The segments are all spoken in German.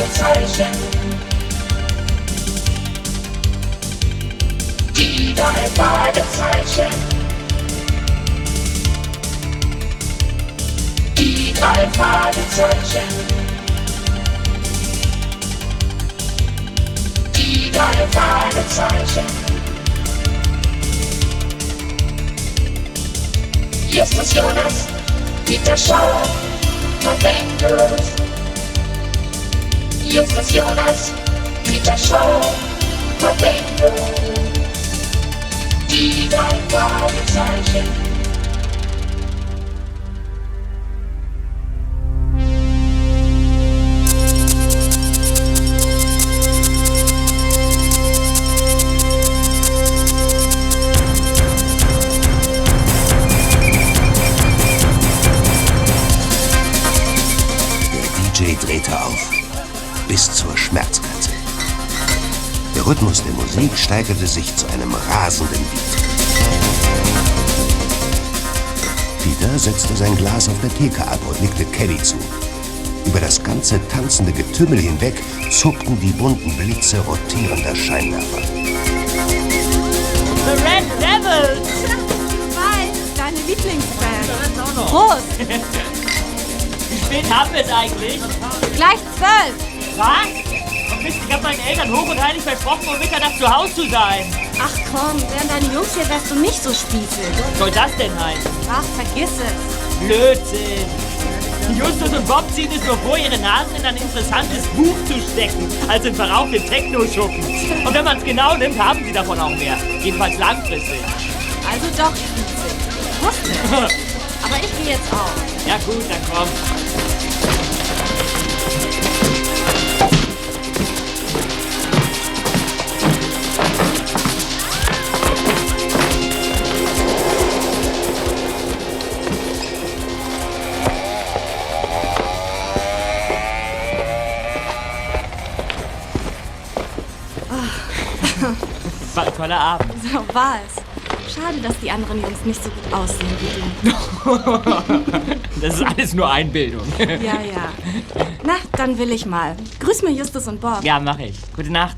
Fragezeichen. Die drei Fragezeichen. Die drei Fragezeichen. Die drei Fragezeichen. Justus Jonas, Peter Schauer, November. Justus Jonas, Peter Schauer, November. Die drei Fragezeichen. Der DJ drehte auf. Bis zur Schmerzgrenze. Der Rhythmus der Musik steigerte sich zu einem rasenden Beat. Peter setzte sein Glas auf der Theke ab und nickte Kelly zu. Über das ganze tanzende Getümmel hinweg zuckten die bunten Blitze rotierender Scheinwerfer. The Red Devils! Hi, deine Lieblingsband. Prost, Wie spät haben wir es eigentlich? gleich zwölf. Was? Ich hab meinen Eltern hoch und heilig versprochen, um Mitternacht zu Hause zu sein. Ach komm, wären deine Jungs hier, wärst du nicht so spießig. Was soll das denn heißen? Ach, vergiss es. Blödsinn. Justus und Bob ziehen es nur vor, ihre Nasen in ein interessantes Buch zu stecken, als in verrauchte Techno-Schuppen. Und wenn man es genau nimmt, haben sie davon auch mehr. Jedenfalls langfristig. Also doch. Ich wusste. Aber ich gehe jetzt auch. Ja gut, dann komm. war es. Schade, dass die anderen Jungs nicht so gut aussehen wie du. Das ist alles nur Einbildung. Ja, ja. Na, dann will ich mal. Grüß mir Justus und Bob. Ja, mache ich. Gute Nacht.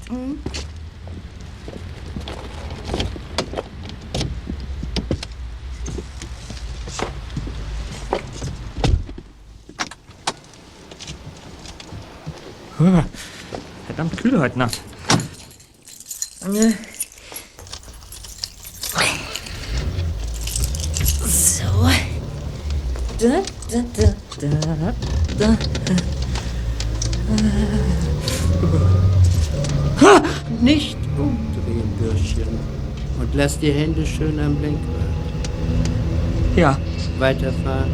Huh, Verdammt kühl heute Nacht. So. Da, da, da, da, da. Nicht umdrehen, Bürschchen. Und lass die Hände schön am Lenkrad. Ja, Weiterfahren.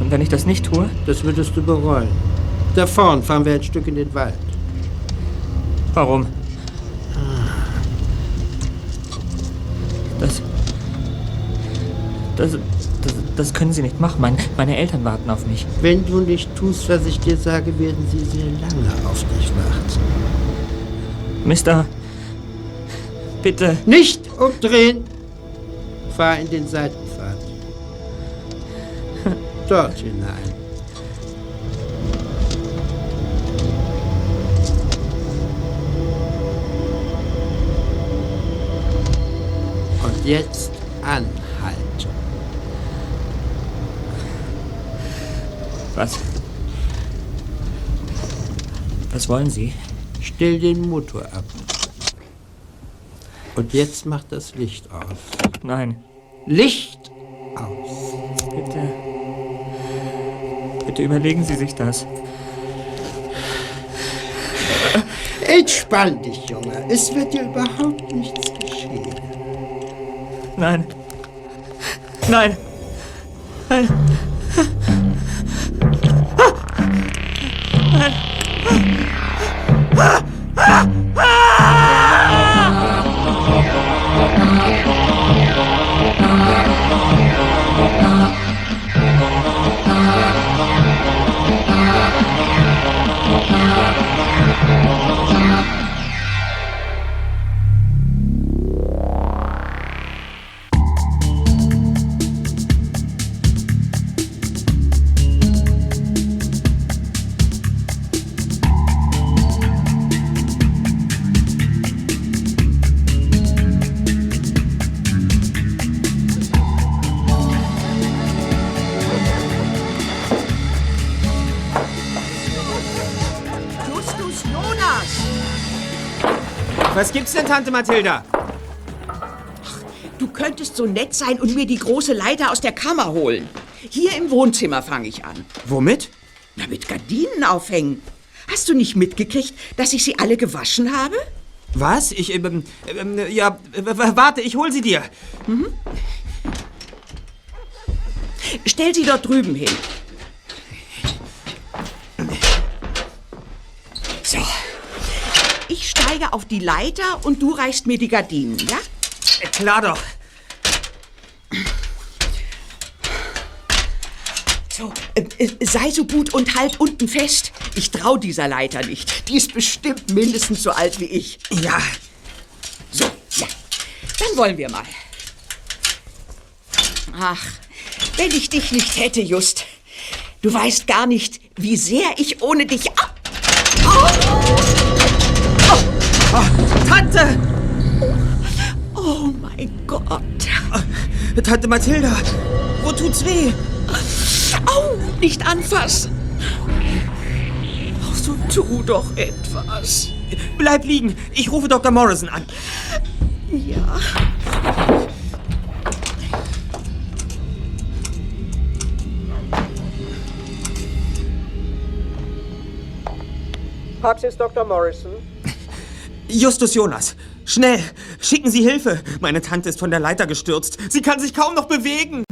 und wenn ich das nicht tue? Das würdest du bereuen. Da vorn fahren wir ein Stück in den Wald. Warum? Das, das, das, können Sie nicht machen. Mein, meine Eltern warten auf mich. Wenn du nicht tust, was ich dir sage, werden sie sehr lange auf dich warten. Mister, bitte. Nicht umdrehen! Fahr in den Seitenpfad. Dort hinein. Und jetzt anhalten. Was? Was wollen Sie? Stell den Motor ab. Und jetzt mach das Licht aus. Nein, Licht aus. bitte. Bitte überlegen Sie sich das. Entspann dich, Junge. Es wird dir überhaupt nichts geschehen. Nein. Nein. Nein. Tante Mathilda? Du könntest so nett sein und mir die große Leiter aus der Kammer holen. Hier im Wohnzimmer fange ich an. Womit? Na, mit Gardinen aufhängen. Hast du nicht mitgekriegt, dass ich sie alle gewaschen habe? Was? Ich, ähm, ähm, ja, w- w- warte, ich hol sie dir. Stell sie dort drüben hin. Auf die Leiter und du reichst mir die Gardinen, ja? Äh, Klar doch. So, äh, äh, sei so gut und halt unten fest. Ich trau dieser Leiter nicht. Die ist bestimmt mindestens so alt wie ich. Ja, So, ja. Dann wollen wir mal. Ach, wenn ich dich nicht hätte, Just. Du weißt gar nicht, wie sehr ich ohne dich Tante! Oh mein Gott. Tante Mathilda, wo tut's weh? Au, nicht anfassen. Ach, so tu doch etwas. Bleib liegen, ich rufe Dr. Morrison an. Ja. Praxis Dr. Morrison. Justus Jonas, schnell, schicken Sie Hilfe. Meine Tante ist von der Leiter gestürzt. Sie kann sich kaum noch bewegen.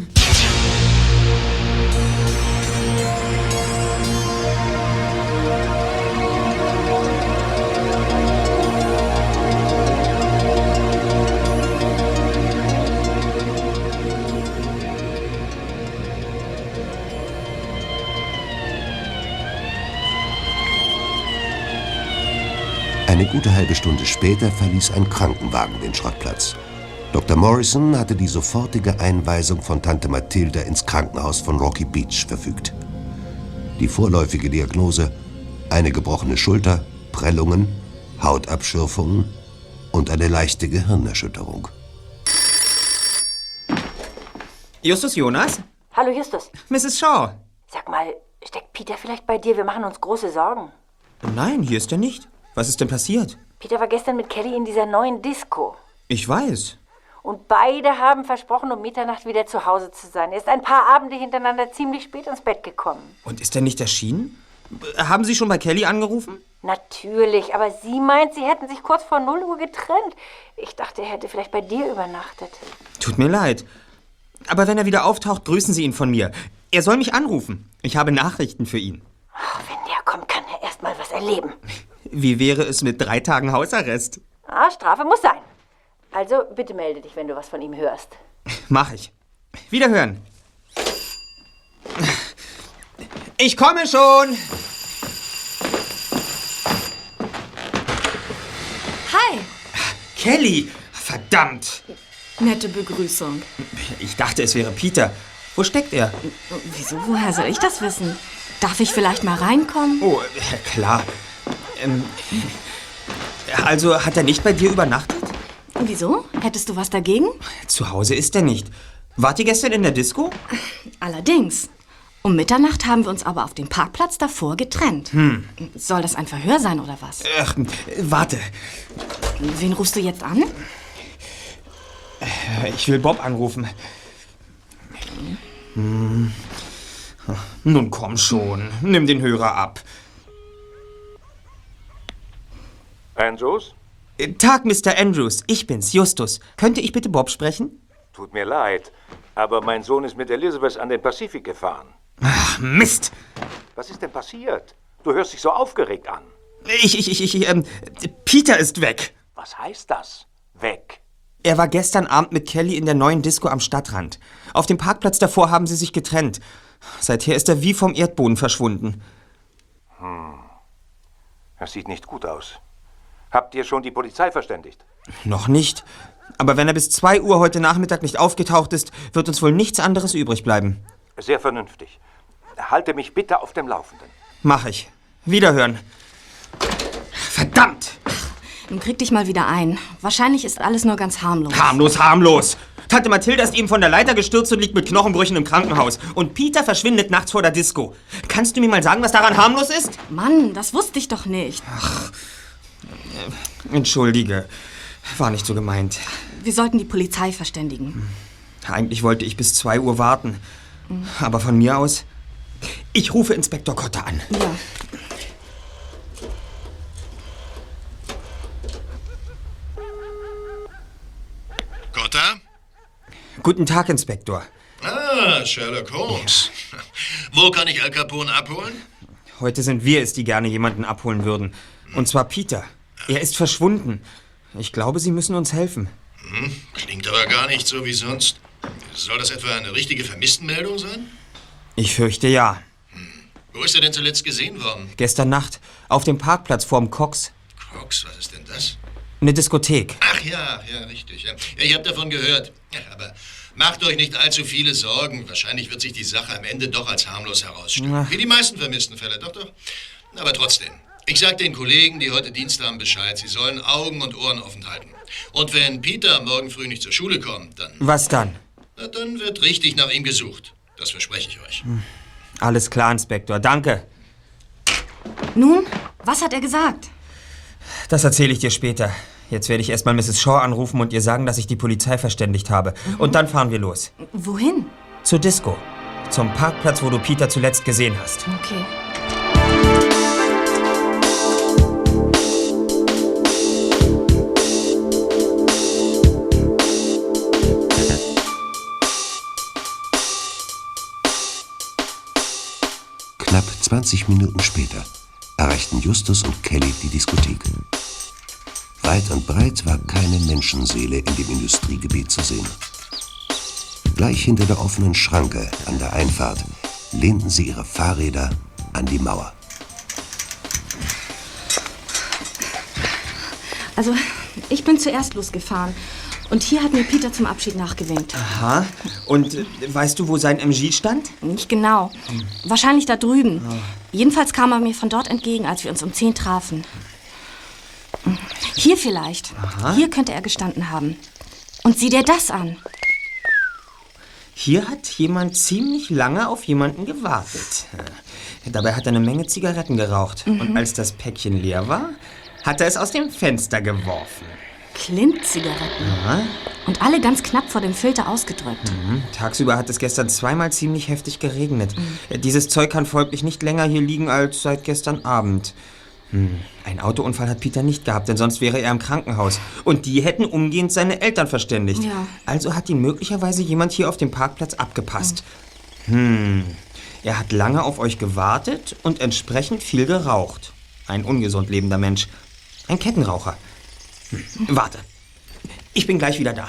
Eine gute halbe Stunde später verließ ein Krankenwagen den Schrottplatz. Dr. Morrison hatte die sofortige Einweisung von Tante Mathilda ins Krankenhaus von Rocky Beach verfügt. Die vorläufige Diagnose: eine gebrochene Schulter, Prellungen, Hautabschürfungen und eine leichte Gehirnerschütterung. Justus Jonas? Hallo Justus. Mrs. Shaw? Sag mal, steckt Peter vielleicht bei dir? Wir machen uns große Sorgen. Nein, hier ist er nicht. Was ist denn passiert? Peter war gestern mit Kelly in dieser neuen Disco. Ich weiß. Und beide haben versprochen, um Mitternacht wieder zu Hause zu sein. Er ist ein paar Abende hintereinander ziemlich spät ins Bett gekommen. Und ist er nicht erschienen? Haben Sie schon bei Kelly angerufen? Natürlich, aber sie meint, sie hätten sich kurz vor 0 Uhr getrennt. Ich dachte, er hätte vielleicht bei dir übernachtet. Tut mir leid. Aber wenn er wieder auftaucht, grüßen Sie ihn von mir. Er soll mich anrufen. Ich habe Nachrichten für ihn. Ach, wenn der kommt, kann er erst mal was erleben. Wie wäre es mit drei Tagen Hausarrest? Ah, Strafe muss sein. Also, bitte melde dich, wenn du was von ihm hörst. Mach ich. Wiederhören. Ich komme schon. Hi! Kelly. Verdammt. Nette Begrüßung. Ich dachte, es wäre Peter. Wo steckt er? Wieso? Woher soll ich das wissen? Darf ich vielleicht mal reinkommen? Oh, klar. Ähm, also hat er nicht bei dir übernachtet? Wieso? Hättest du was dagegen? Zu Hause ist er nicht. Wart ihr gestern in der Disco? Allerdings. Um Mitternacht haben wir uns aber auf dem Parkplatz davor getrennt. Soll das ein Verhör sein oder was? Ach, äh, warte. Wen rufst du jetzt an? Ich will Bob anrufen. Hm. Nun komm schon. Nimm den Hörer ab. Andrews? Äh, Tag, Mr. Andrews. Ich bin's, Justus. Könnte ich bitte Bob sprechen? Tut mir leid, aber mein Sohn ist mit Elizabeth an den Pazifik gefahren. Ach, Mist. Was ist denn passiert? Du hörst dich so aufgeregt an. Ich, ich, ich, ich, ähm, Peter ist weg. Was heißt das? Weg. Er war gestern Abend mit Kelly in der neuen Disco am Stadtrand. Auf dem Parkplatz davor haben sie sich getrennt. Seither ist er wie vom Erdboden verschwunden. Das sieht nicht gut aus. Habt ihr schon die Polizei verständigt? Noch nicht. Aber wenn er bis 2 Uhr heute Nachmittag nicht aufgetaucht ist, wird uns wohl nichts anderes übrig bleiben. Sehr vernünftig. Halte mich bitte auf dem Laufenden. Mach ich. Wiederhören. Verdammt! Nun krieg dich mal wieder ein. Wahrscheinlich ist alles nur ganz harmlos. Harmlos, harmlos! Tante Mathilda ist eben von der Leiter gestürzt und liegt mit Knochenbrüchen im Krankenhaus. Und Peter verschwindet nachts vor der Disco. Kannst du mir mal sagen, was daran harmlos ist? Mann, das wusste ich doch nicht. Entschuldige. War nicht so gemeint. Wir sollten die Polizei verständigen. Eigentlich wollte ich bis 2 Uhr warten. Aber von mir aus. Ich rufe Inspektor Kotter an. Ja. Cotta? Guten Tag, Inspektor. Ah, Sherlock Holmes. Wo kann ich Al Capone abholen? Heute sind wir es, die gerne jemanden abholen würden. Und zwar Peter. Er ist verschwunden. Ich glaube, Sie müssen uns helfen. Hm, klingt aber gar nicht so wie sonst. Soll das etwa eine richtige Vermisstenmeldung sein? Ich fürchte ja. Wo ist er denn zuletzt gesehen worden? Gestern Nacht auf dem Parkplatz vorm Cox. Cox, was ist denn das? Eine Diskothek. Ach ja, ja, richtig. Ja. Ich habe davon gehört. Aber macht euch nicht allzu viele Sorgen. Wahrscheinlich wird sich die Sache am Ende doch als harmlos herausstellen. Ach. Wie die meisten vermissten Fälle, doch, doch. Aber trotzdem. Ich sag den Kollegen, die heute Dienst haben, Bescheid. Sie sollen Augen und Ohren offen halten. Und wenn Peter morgen früh nicht zur Schule kommt, dann, Was dann? na, dann wird richtig nach ihm gesucht. Das verspreche ich euch. Alles klar, Inspektor. Danke. Nun, was hat er gesagt? Das erzähle ich dir später. Jetzt werde ich erstmal Mrs. Shaw anrufen und ihr sagen, dass ich die Polizei verständigt habe. Und dann fahren wir los. Wohin? Zur Disco. Zum Parkplatz, wo du Peter zuletzt gesehen hast. Okay. 20 Minuten später erreichten Justus und Kelly die Diskothek. Weit und breit war keine Menschenseele in dem Industriegebiet zu sehen. Gleich hinter der offenen Schranke an der Einfahrt lehnten sie ihre Fahrräder an die Mauer. Also, ich bin zuerst losgefahren. Und hier hat mir Peter zum Abschied nachgewinkt. Aha. Und äh, weißt du, wo sein MG stand? Nicht genau. Wahrscheinlich da drüben. Jedenfalls kam er mir von dort entgegen, als wir uns um 10 trafen. Hier vielleicht. Hier könnte er gestanden haben. Und sieh dir das an. Hier hat jemand ziemlich lange auf jemanden gewartet. Dabei hat er eine Menge Zigaretten geraucht. Und als das Päckchen leer war, hat er es aus dem Fenster geworfen. Clint-Zigaretten. Und alle ganz knapp vor dem Filter ausgedrückt. Mhm. Tagsüber hat es gestern zweimal ziemlich heftig geregnet. Äh, Dieses Zeug kann folglich nicht länger hier liegen als seit gestern Abend. Hm. Ein Autounfall hat Peter nicht gehabt, denn sonst wäre er im Krankenhaus. Und die hätten umgehend seine Eltern verständigt. Ja. Also hat ihn möglicherweise jemand hier auf dem Parkplatz abgepasst. Hm. Er hat lange auf euch gewartet und entsprechend viel geraucht. Ein ungesund lebender Mensch. Ein Kettenraucher. Hm. Warte. Ich bin gleich wieder da.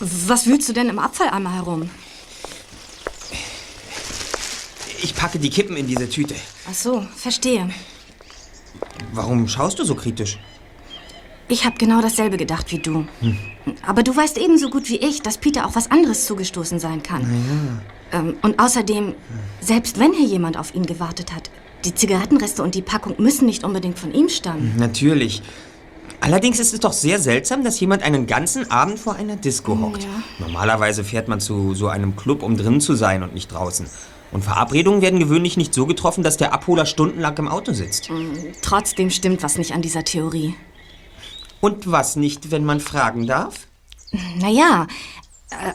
Was wühlst du denn im Abfalleimer herum? Ich packe die Kippen in diese Tüte. Ach so, verstehe. Warum schaust du so kritisch? Ich habe genau dasselbe gedacht wie du. Aber du weißt ebenso gut wie ich, dass Peter auch was anderes zugestoßen sein kann. Ähm, und außerdem, selbst wenn hier jemand auf ihn gewartet hat, die Zigarettenreste und die Packung müssen nicht unbedingt von ihm stammen. Natürlich. Allerdings ist es doch sehr seltsam, dass jemand einen ganzen Abend vor einer Disco hockt. Ja. Normalerweise fährt man zu so einem Club, um drin zu sein und nicht draußen. Und Verabredungen werden gewöhnlich nicht so getroffen, dass der Abholer stundenlang im Auto sitzt. Trotzdem stimmt was nicht an dieser Theorie. Und was nicht, wenn man fragen darf? Naja,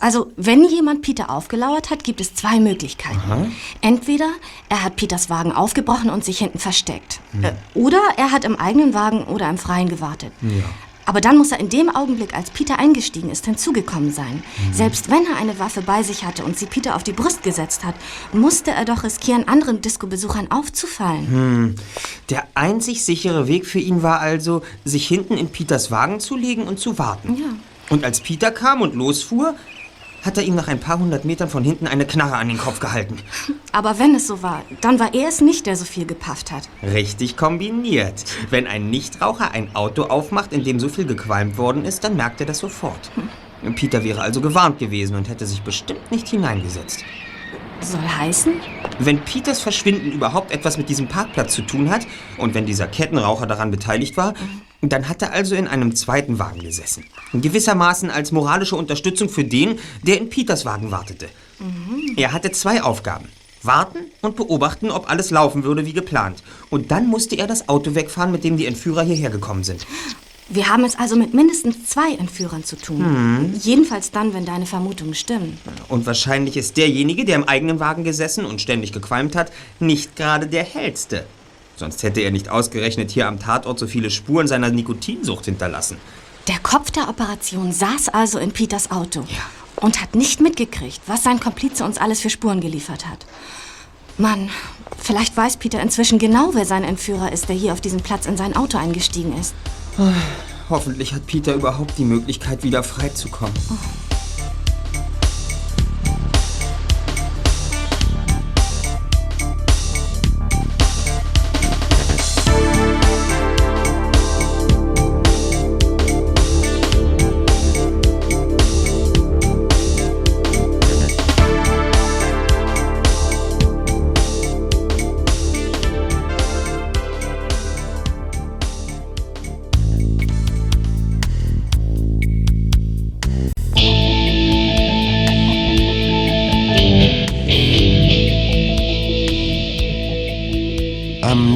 also wenn jemand Peter aufgelauert hat, gibt es zwei Möglichkeiten. Entweder er hat Peters Wagen aufgebrochen und sich hinten versteckt. Äh, Oder er hat im eigenen Wagen oder im Freien gewartet. Aber dann muss er in dem Augenblick, als Peter eingestiegen ist, hinzugekommen sein. Selbst wenn er eine Waffe bei sich hatte und sie Peter auf die Brust gesetzt hat, musste er doch riskieren, anderen Disco-Besuchern aufzufallen. Der einzig sichere Weg für ihn war also, sich hinten in Peters Wagen zu legen und zu warten. Ja. Und als Peter kam und losfuhr, hat er ihm nach ein paar hundert Metern von hinten eine Knarre an den Kopf gehalten. Aber wenn es so war, dann war er es nicht, der so viel gepafft hat. Richtig kombiniert. Wenn ein Nichtraucher ein Auto aufmacht, in dem so viel gequalmt worden ist, dann merkt er das sofort. Peter wäre also gewarnt gewesen und hätte sich bestimmt nicht hineingesetzt. Soll heißen? Wenn Peters Verschwinden überhaupt etwas mit diesem Parkplatz zu tun hat und wenn dieser Kettenraucher daran beteiligt war, dann hat er also in einem zweiten Wagen gesessen. Gewissermaßen als moralische Unterstützung für den, der in Peters Wagen wartete. Er hatte zwei Aufgaben. Warten und beobachten, ob alles laufen würde wie geplant. Und dann musste er das Auto wegfahren, mit dem die Entführer hierher gekommen sind. Wir haben es also mit mindestens zwei Entführern zu tun. Jedenfalls dann, wenn deine Vermutungen stimmen. Und wahrscheinlich ist derjenige, der im eigenen Wagen gesessen und ständig gequalmt hat, nicht gerade der hellste. Sonst hätte er nicht ausgerechnet hier am Tatort so viele Spuren seiner Nikotinsucht hinterlassen. Der Kopf der Operation saß also in Peters Auto und hat nicht mitgekriegt, was sein Komplize uns alles für Spuren geliefert hat. Mann, vielleicht weiß Peter inzwischen genau, wer sein Entführer ist, der hier auf diesem Platz in sein Auto eingestiegen ist. Hoffentlich hat Peter überhaupt die Möglichkeit, wieder freizukommen. Am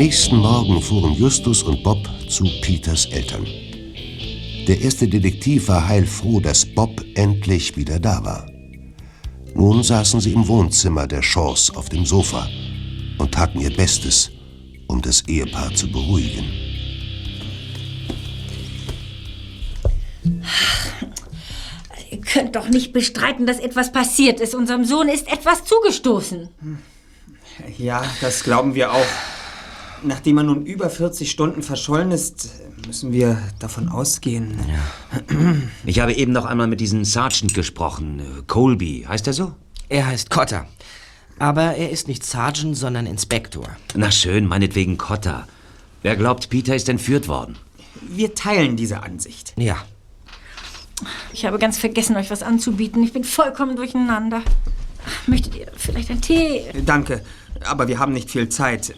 nächsten Morgen fuhren Justus und Bob zu Peters Eltern. Der erste Detektiv war heilfroh, dass Bob endlich wieder da war. Nun saßen sie im Wohnzimmer der Shaws auf dem Sofa und taten ihr Bestes, um das Ehepaar zu beruhigen. Ihr könnt doch nicht bestreiten, dass etwas passiert ist. Unserem Sohn ist etwas zugestoßen. Ja, das glauben wir auch. Nachdem er nun über 40 Stunden verschollen ist, müssen wir davon ausgehen. Ich habe eben noch einmal mit diesem Sergeant gesprochen. äh, Colby, heißt er so? Er heißt Cotter. Aber er ist nicht Sergeant, sondern Inspektor. Na schön, meinetwegen Cotter. Wer glaubt, Peter ist entführt worden? Wir teilen diese Ansicht. Ja. Ich habe ganz vergessen, euch was anzubieten. Ich bin vollkommen durcheinander. Möchtet ihr vielleicht einen Tee? Danke, aber wir haben nicht viel Zeit.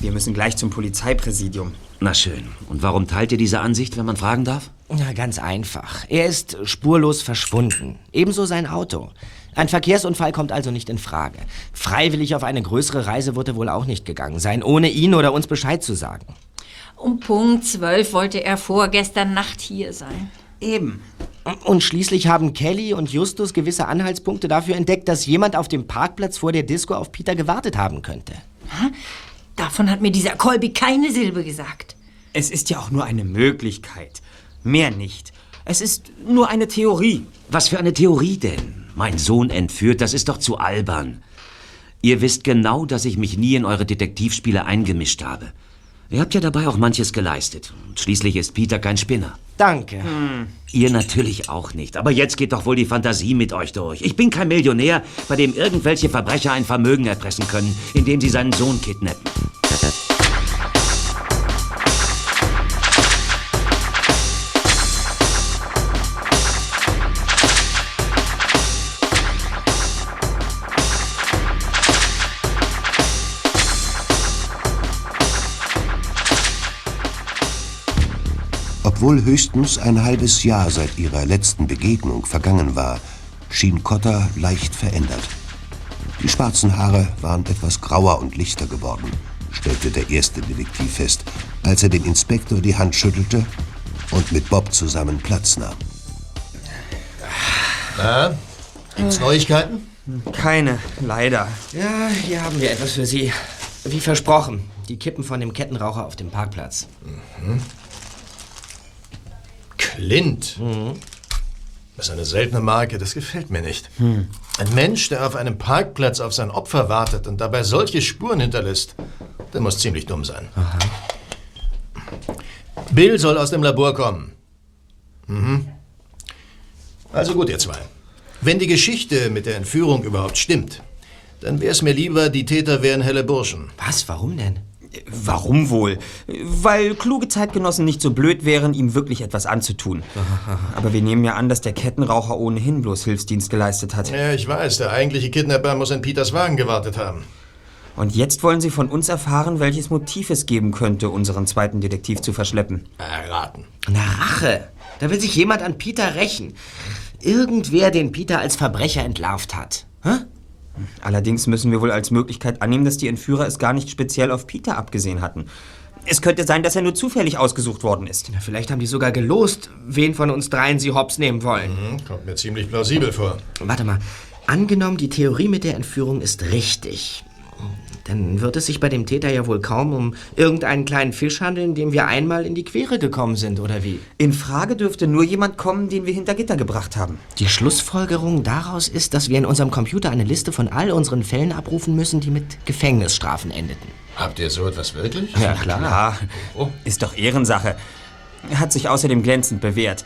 Wir müssen gleich zum Polizeipräsidium. Na schön. Und warum teilt ihr diese Ansicht, wenn man fragen darf? Na, ganz einfach. Er ist spurlos verschwunden. Ebenso sein Auto. Ein Verkehrsunfall kommt also nicht in Frage. Freiwillig auf eine größere Reise wird er wohl auch nicht gegangen sein, ohne ihn oder uns Bescheid zu sagen. Um Punkt 12 wollte er vorgestern Nacht hier sein. Eben. Und schließlich haben Kelly und Justus gewisse Anhaltspunkte dafür entdeckt, dass jemand auf dem Parkplatz vor der Disco auf Peter gewartet haben könnte. Davon hat mir dieser Colby keine Silbe gesagt. Es ist ja auch nur eine Möglichkeit. Mehr nicht. Es ist nur eine Theorie. Was für eine Theorie denn? Mein Sohn entführt, das ist doch zu albern. Ihr wisst genau, dass ich mich nie in eure Detektivspiele eingemischt habe. Ihr habt ja dabei auch manches geleistet. Und schließlich ist Peter kein Spinner. Danke. Ihr natürlich auch nicht. Aber jetzt geht doch wohl die Fantasie mit euch durch. Ich bin kein Millionär, bei dem irgendwelche Verbrecher ein Vermögen erpressen können, indem sie seinen Sohn kidnappen. Obwohl höchstens ein halbes Jahr seit ihrer letzten Begegnung vergangen war, schien Cotter leicht verändert. Die schwarzen Haare waren etwas grauer und lichter geworden, stellte der erste Detektiv fest, als er dem Inspektor die Hand schüttelte und mit Bob zusammen Platz nahm. Na, gibt's Neuigkeiten? Keine, leider. Ja, hier haben wir etwas für Sie. Wie versprochen, die Kippen von dem Kettenraucher auf dem Parkplatz. Clint. Das ist eine seltene Marke, das gefällt mir nicht. Ein Mensch, der auf einem Parkplatz auf sein Opfer wartet und dabei solche Spuren hinterlässt, der muss ziemlich dumm sein. Bill soll aus dem Labor kommen. Mhm. Also gut, ihr zwei. Wenn die Geschichte mit der Entführung überhaupt stimmt, dann wäre es mir lieber, die Täter wären helle Burschen. Was? Warum denn? Warum wohl? Weil kluge Zeitgenossen nicht so blöd wären, ihm wirklich etwas anzutun. Aber wir nehmen ja an, dass der Kettenraucher ohnehin bloß Hilfsdienst geleistet hat. Ja, ich weiß, der eigentliche Kidnapper muss in Peters Wagen gewartet haben. Und jetzt wollen Sie von uns erfahren, welches Motiv es geben könnte, unseren zweiten Detektiv zu verschleppen. Erraten. Na, Rache. Da will sich jemand an Peter rächen. Irgendwer, den Peter als Verbrecher entlarvt hat. Hä? Allerdings müssen wir wohl als Möglichkeit annehmen, dass die Entführer es gar nicht speziell auf Peter abgesehen hatten. Es könnte sein, dass er nur zufällig ausgesucht worden ist. Vielleicht haben die sogar gelost, wen von uns dreien sie hops nehmen wollen. Mhm, kommt mir ziemlich plausibel vor. Warte mal. Angenommen, die Theorie mit der Entführung ist richtig. Dann wird es sich bei dem Täter ja wohl kaum um irgendeinen kleinen Fisch handeln, dem wir einmal in die Quere gekommen sind, oder wie? In Frage dürfte nur jemand kommen, den wir hinter Gitter gebracht haben. Die Schlussfolgerung daraus ist, dass wir in unserem Computer eine Liste von all unseren Fällen abrufen müssen, die mit Gefängnisstrafen endeten. Habt ihr so etwas wirklich? Ja, klar. Ist doch Ehrensache. Hat sich außerdem glänzend bewährt.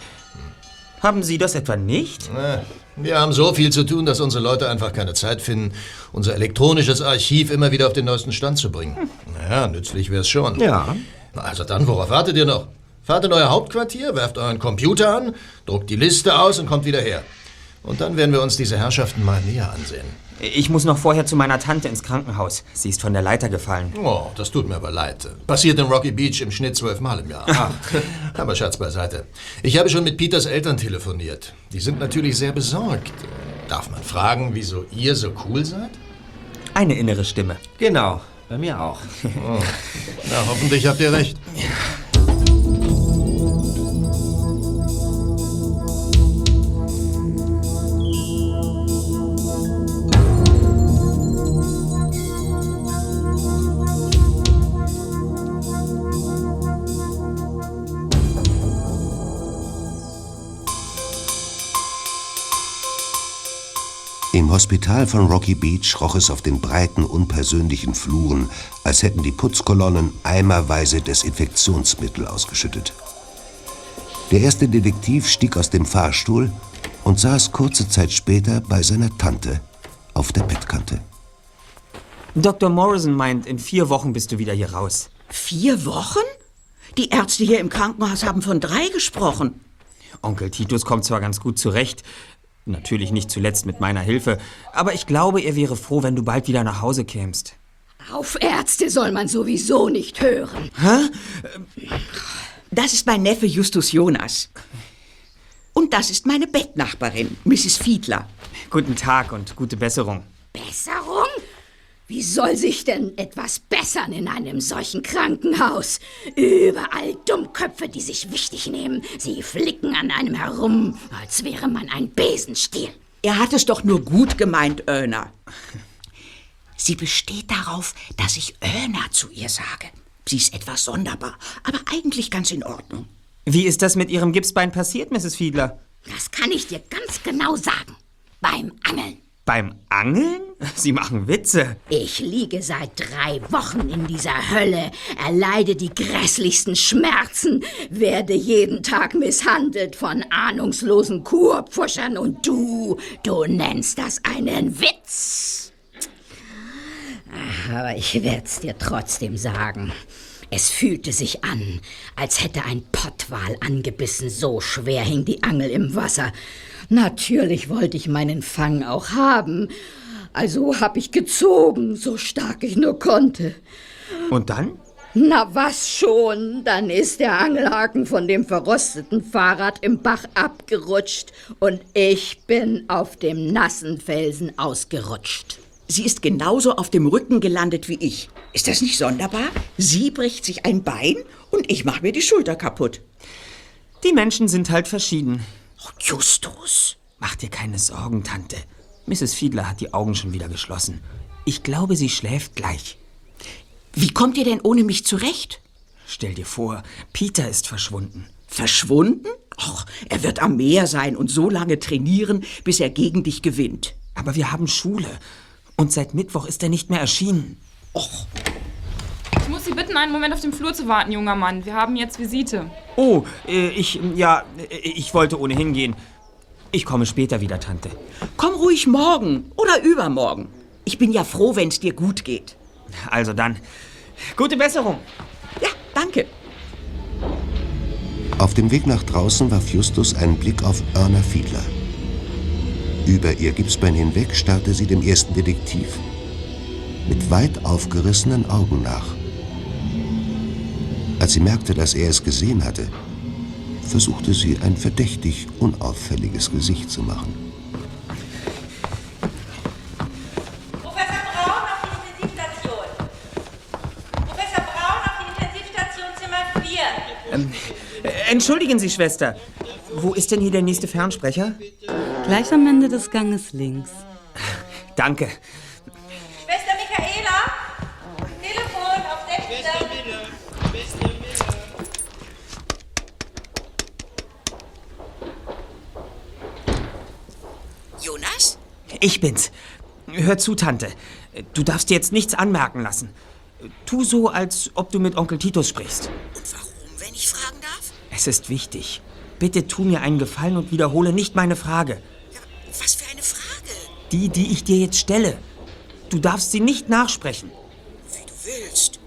Haben Sie das etwa nicht? Na, Wir haben so viel zu tun, dass unsere Leute einfach keine Zeit finden, unser elektronisches Archiv immer wieder auf den neuesten Stand zu bringen. Naja, nützlich wäre es schon. Ja. Also dann, worauf wartet ihr noch? Fahrt in euer Hauptquartier, werft euren Computer an, druckt die Liste aus und kommt wieder her. Und dann werden wir uns diese Herrschaften mal näher ansehen. Ich muss noch vorher zu meiner Tante ins Krankenhaus. Sie ist von der Leiter gefallen. Oh, das tut mir aber leid. Passiert in Rocky Beach im Schnitt zwölfmal im Jahr. aber Schatz beiseite. Ich habe schon mit Peters Eltern telefoniert. Die sind natürlich sehr besorgt. Darf man fragen, wieso ihr so cool seid? Eine innere Stimme. Genau, bei mir auch. Oh. Na, hoffentlich habt ihr recht. Hospital von Rocky Beach roch es auf den breiten, unpersönlichen Fluren, als hätten die Putzkolonnen eimerweise Desinfektionsmittel ausgeschüttet. Der erste Detektiv stieg aus dem Fahrstuhl und saß kurze Zeit später bei seiner Tante auf der Bettkante. Dr. Morrison meint, in vier Wochen bist du wieder hier raus. Vier Wochen? Die Ärzte hier im Krankenhaus haben von drei gesprochen. Onkel Titus kommt zwar ganz gut zurecht, natürlich nicht zuletzt mit meiner Hilfe, aber ich glaube, er wäre froh, wenn du bald wieder nach Hause kämst. Auf Ärzte soll man sowieso nicht hören. Hä? Das ist mein Neffe Justus Jonas. Und das ist meine Bettnachbarin, Mrs. Fiedler. Guten Tag und gute Besserung. Besserung? Wie soll sich denn etwas bessern in einem solchen Krankenhaus? Überall Dummköpfe, die sich wichtig nehmen. Sie flicken an einem herum, als wäre man ein Besenstiel. Er hat es doch nur gut gemeint, Erna. Sie besteht darauf, dass ich Erna zu ihr sage. Sie ist etwas sonderbar, aber eigentlich ganz in Ordnung. Wie ist das mit Ihrem Gipsbein passiert, Mrs. Fiedler? Das kann ich dir ganz genau sagen. Beim Angeln. Beim Angeln? Sie machen Witze. Ich liege seit drei Wochen in dieser Hölle, erleide die grässlichsten Schmerzen, werde jeden Tag misshandelt von ahnungslosen Kurpfuschern und du, du nennst das einen Witz. Aber ich werd's dir trotzdem sagen. Es fühlte sich an, als hätte ein Pottwal angebissen, so schwer hing die Angel im Wasser. Natürlich wollte ich meinen Fang auch haben. Also hab ich gezogen, so stark ich nur konnte. Und dann? Na was schon, dann ist der Angelhaken von dem verrosteten Fahrrad im Bach abgerutscht und ich bin auf dem nassen Felsen ausgerutscht. Sie ist genauso auf dem Rücken gelandet wie ich. Ist das nicht sonderbar? Sie bricht sich ein Bein und ich mache mir die Schulter kaputt. Die Menschen sind halt verschieden. Oh, Justus. Mach dir keine Sorgen, Tante. Mrs. Fiedler hat die Augen schon wieder geschlossen. Ich glaube, sie schläft gleich. Wie kommt ihr denn ohne mich zurecht? Stell dir vor, Peter ist verschwunden. Verschwunden? Och, er wird am Meer sein und so lange trainieren, bis er gegen dich gewinnt. Aber wir haben Schule. Und seit Mittwoch ist er nicht mehr erschienen. Och. Ich muss Sie bitten, einen Moment auf dem Flur zu warten, junger Mann. Wir haben jetzt Visite. Oh, äh, ich, ja, äh, ich wollte ohnehin gehen. Ich komme später wieder, Tante. Komm ruhig morgen oder übermorgen. Ich bin ja froh, wenn es dir gut geht. Also dann, gute Besserung. Ja, danke. Auf dem Weg nach draußen warf Justus einen Blick auf Erna Fiedler. Über ihr Gipsbein hinweg starrte sie dem ersten Detektiv mit weit aufgerissenen Augen nach. Als sie merkte, dass er es gesehen hatte, versuchte sie ein verdächtig unauffälliges Gesicht zu machen. Professor Braun auf die Intensivstation. Professor Braun auf die Intensivstation Zimmer 4. Ähm, entschuldigen Sie, Schwester. Wo ist denn hier der nächste Fernsprecher? Gleich am Ende des Ganges links. Danke. Ich bin's. Hör zu, Tante. Du darfst dir jetzt nichts anmerken lassen. Tu so, als ob du mit Onkel Titus sprichst. Und warum, wenn ich fragen darf? Es ist wichtig. Bitte tu mir einen Gefallen und wiederhole nicht meine Frage. Was für eine Frage? Die, die ich dir jetzt stelle. Du darfst sie nicht nachsprechen. Wie du willst.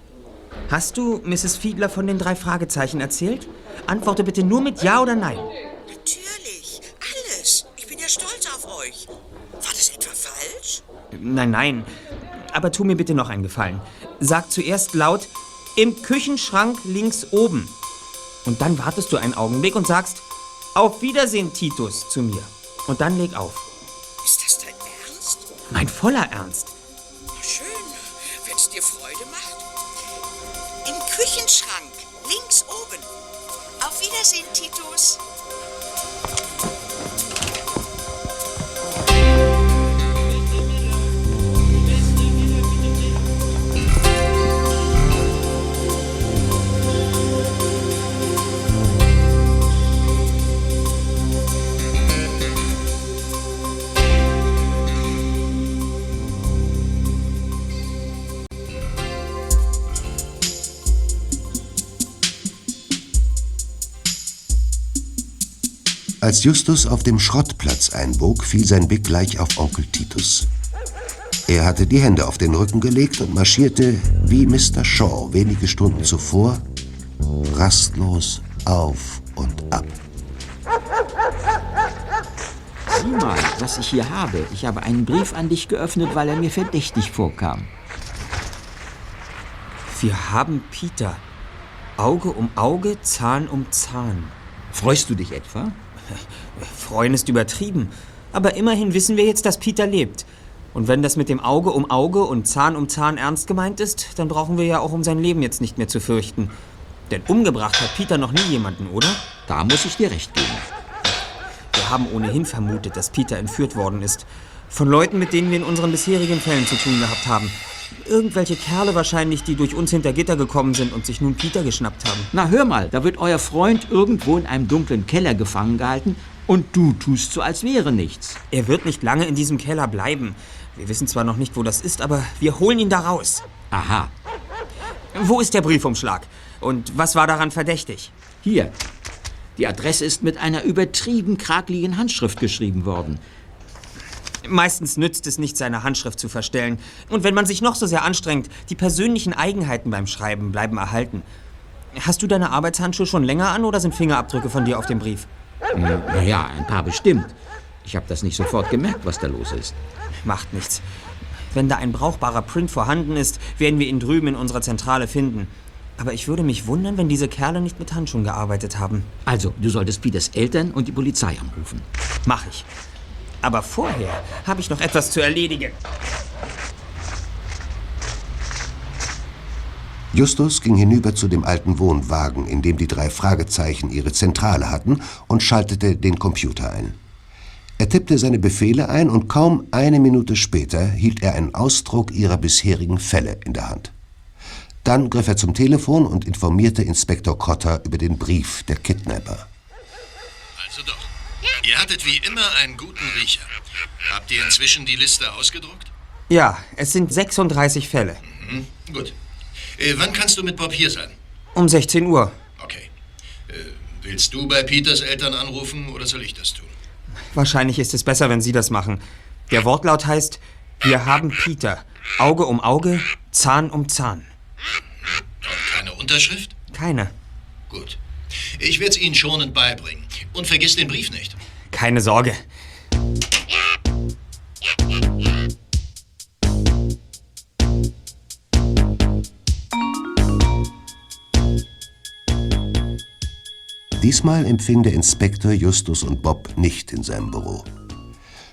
Hast du Mrs. Fiedler von den drei Fragezeichen erzählt? Antworte bitte nur mit Ja oder Nein. Natürlich. Alles. Ich bin ja stolz auf euch. War das etwa falsch? Nein, nein. Aber tu mir bitte noch einen Gefallen. Sag zuerst laut, im Küchenschrank links oben. Und dann wartest du einen Augenblick und sagst, auf Wiedersehen, Titus, zu mir. Und dann leg auf. Ist das dein Ernst? Mein voller Ernst. Schön, wenn's dir Freude macht. Im Küchenschrank, links oben. Auf Wiedersehen, Titus. Als Justus auf dem Schrottplatz einbog, fiel sein Blick gleich auf Onkel Titus. Er hatte die Hände auf den Rücken gelegt und marschierte, wie Mr. Shaw wenige Stunden zuvor, rastlos auf und ab. Sieh mal, was ich hier habe. Ich habe einen Brief an dich geöffnet, weil er mir verdächtig vorkam. Wir haben Peter. Auge um Auge, Zahn um Zahn. Freust du dich etwa? Freuen ist übertrieben. Aber immerhin wissen wir jetzt, dass Peter lebt. Und wenn das mit dem Auge um Auge und Zahn um Zahn ernst gemeint ist, dann brauchen wir ja auch um sein Leben jetzt nicht mehr zu fürchten. Denn umgebracht hat Peter noch nie jemanden, oder? Da muss ich dir recht geben. Wir haben ohnehin vermutet, dass Peter entführt worden ist. Von Leuten, mit denen wir in unseren bisherigen Fällen zu tun gehabt haben. Irgendwelche Kerle wahrscheinlich, die durch uns hinter Gitter gekommen sind und sich nun Peter geschnappt haben. Na hör mal, da wird euer Freund irgendwo in einem dunklen Keller gefangen gehalten und du tust so, als wäre nichts. Er wird nicht lange in diesem Keller bleiben. Wir wissen zwar noch nicht, wo das ist, aber wir holen ihn da raus. Aha. Wo ist der Briefumschlag? Und was war daran verdächtig? Hier. Die Adresse ist mit einer übertrieben krakeligen Handschrift geschrieben worden. Meistens nützt es nicht, seine Handschrift zu verstellen. Und wenn man sich noch so sehr anstrengt, die persönlichen Eigenheiten beim Schreiben bleiben erhalten. Hast du deine Arbeitshandschuhe schon länger an oder sind Fingerabdrücke von dir auf dem Brief? Naja, ein paar bestimmt. Ich habe das nicht sofort gemerkt, was da los ist. Macht nichts. Wenn da ein brauchbarer Print vorhanden ist, werden wir ihn drüben in unserer Zentrale finden. Aber ich würde mich wundern, wenn diese Kerle nicht mit Handschuhen gearbeitet haben. Also, du solltest Peters Eltern und die Polizei anrufen. Mach ich. Aber vorher habe ich noch etwas zu erledigen. Justus ging hinüber zu dem alten Wohnwagen, in dem die drei Fragezeichen ihre Zentrale hatten, und schaltete den Computer ein. Er tippte seine Befehle ein und kaum eine Minute später hielt er einen Ausdruck ihrer bisherigen Fälle in der Hand. Dann griff er zum Telefon und informierte Inspektor Cotter über den Brief der Kidnapper. Also doch. Ihr hattet wie immer einen guten Riecher. Habt ihr inzwischen die Liste ausgedruckt? Ja, es sind 36 Fälle. Mhm. Gut. Äh, wann kannst du mit Bob hier sein? Um 16 Uhr. Okay. Äh, willst du bei Peters Eltern anrufen oder soll ich das tun? Wahrscheinlich ist es besser, wenn Sie das machen. Der Wortlaut heißt, wir haben Peter. Auge um Auge, Zahn um Zahn. Und keine Unterschrift? Keine. Gut. Ich werde es Ihnen schonend beibringen. Und vergiss den Brief nicht. Keine Sorge. Diesmal empfing der Inspektor Justus und Bob nicht in seinem Büro.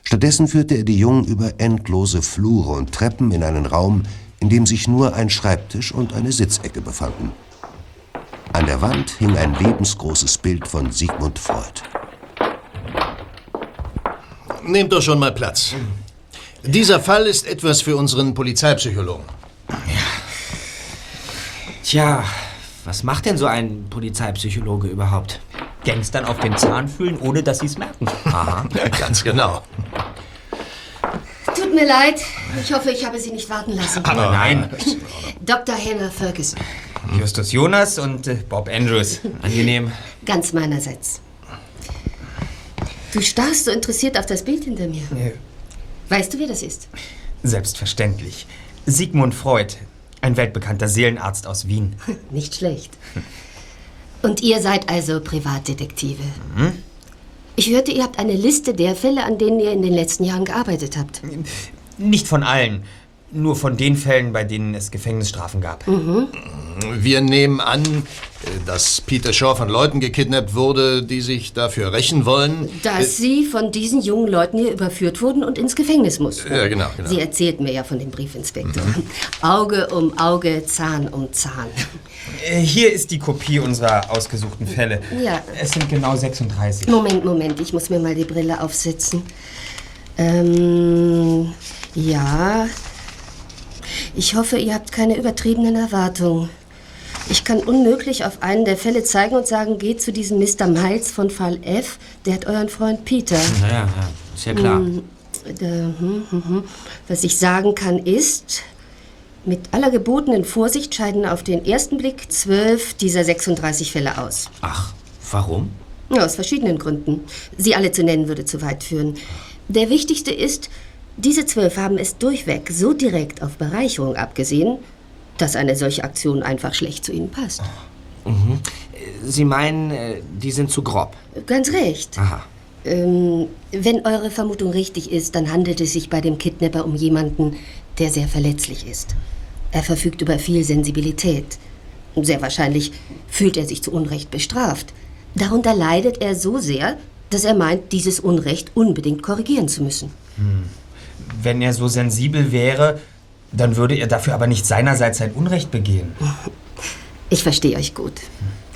Stattdessen führte er die Jungen über endlose Flure und Treppen in einen Raum, in dem sich nur ein Schreibtisch und eine Sitzecke befanden. An der Wand hing ein lebensgroßes Bild von Sigmund Freud. Nehmt doch schon mal Platz. Dieser Fall ist etwas für unseren Polizeipsychologen. Tja, was macht denn so ein Polizeipsychologe überhaupt? Gangstern auf den Zahn fühlen, ohne dass sie es merken. Aha. Ganz genau. Tut mir leid. Ich hoffe, ich habe Sie nicht warten lassen. Aber nein. Dr. Hannah Ferguson. Justus Jonas und äh, Bob Andrews. Angenehm. Ganz meinerseits. Du starrst so interessiert auf das Bild hinter mir. Weißt du, wer das ist? Selbstverständlich. Sigmund Freud, ein weltbekannter Seelenarzt aus Wien. Nicht schlecht. Und ihr seid also Privatdetektive. Hm? Ich hörte, ihr habt eine Liste der Fälle, an denen ihr in den letzten Jahren gearbeitet habt. Nicht von allen. Nur von den Fällen, bei denen es Gefängnisstrafen gab. Mhm. Wir nehmen an, äh, dass Peter Shaw von Leuten gekidnappt wurde, die sich dafür rächen wollen. Dass sie von diesen jungen Leuten hier überführt wurden und ins Gefängnis mussten. Ja, genau, genau. Sie erzählten mir ja von dem Briefinspektor. Auge um Auge, Zahn um Zahn. Äh, Hier ist die Kopie unserer ausgesuchten Fälle. Ja. Es sind genau 36. Moment, Moment, ich muss mir mal die Brille aufsetzen. Ähm, ja. Ich hoffe, ihr habt keine übertriebenen Erwartungen. Ich kann unmöglich auf einen der Fälle zeigen und sagen, geht zu diesem Mr. Miles von Fall F, der hat euren Freund Peter. Naja, ja, ist ja klar. Äh, hm, hm, hm. Was ich sagen kann ist, mit aller gebotenen Vorsicht scheiden auf den ersten Blick zwölf dieser 36 Fälle aus. Ach, warum? Ja, aus verschiedenen Gründen. Sie alle zu nennen würde zu weit führen. Der wichtigste ist, diese zwölf haben es durchweg so direkt auf Bereicherung abgesehen, dass eine solche Aktion einfach schlecht zu ihnen passt. Mhm. Sie meinen, äh, die sind zu grob. Ganz recht. Aha. Ähm, wenn eure Vermutung richtig ist, dann handelt es sich bei dem Kidnapper um jemanden, der sehr verletzlich ist. Er verfügt über viel Sensibilität. Sehr wahrscheinlich fühlt er sich zu Unrecht bestraft. Darunter leidet er so sehr, dass er meint, dieses Unrecht unbedingt korrigieren zu müssen. Hm. Wenn er so sensibel wäre, dann würde er dafür aber nicht seinerseits ein Unrecht begehen. Ich verstehe euch gut.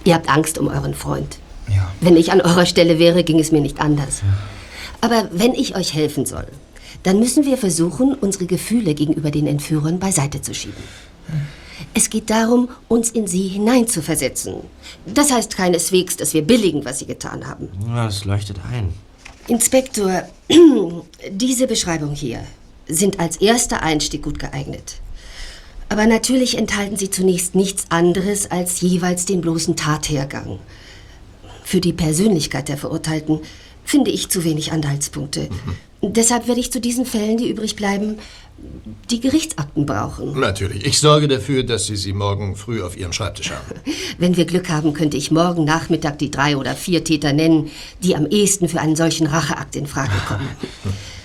Ihr habt Angst um euren Freund. Ja. Wenn ich an eurer Stelle wäre, ging es mir nicht anders. Aber wenn ich euch helfen soll, dann müssen wir versuchen, unsere Gefühle gegenüber den Entführern beiseite zu schieben. Es geht darum, uns in sie hineinzuversetzen. Das heißt keineswegs, dass wir billigen, was sie getan haben. Ja, das leuchtet ein. Inspektor, diese Beschreibung hier sind als erster Einstieg gut geeignet. Aber natürlich enthalten sie zunächst nichts anderes als jeweils den bloßen Tathergang. Für die Persönlichkeit der Verurteilten finde ich zu wenig Anhaltspunkte. Deshalb werde ich zu diesen Fällen, die übrig bleiben, die Gerichtsakten brauchen. Natürlich. Ich sorge dafür, dass Sie sie morgen früh auf Ihrem Schreibtisch haben. Wenn wir Glück haben, könnte ich morgen Nachmittag die drei oder vier Täter nennen, die am ehesten für einen solchen Racheakt in Frage kommen.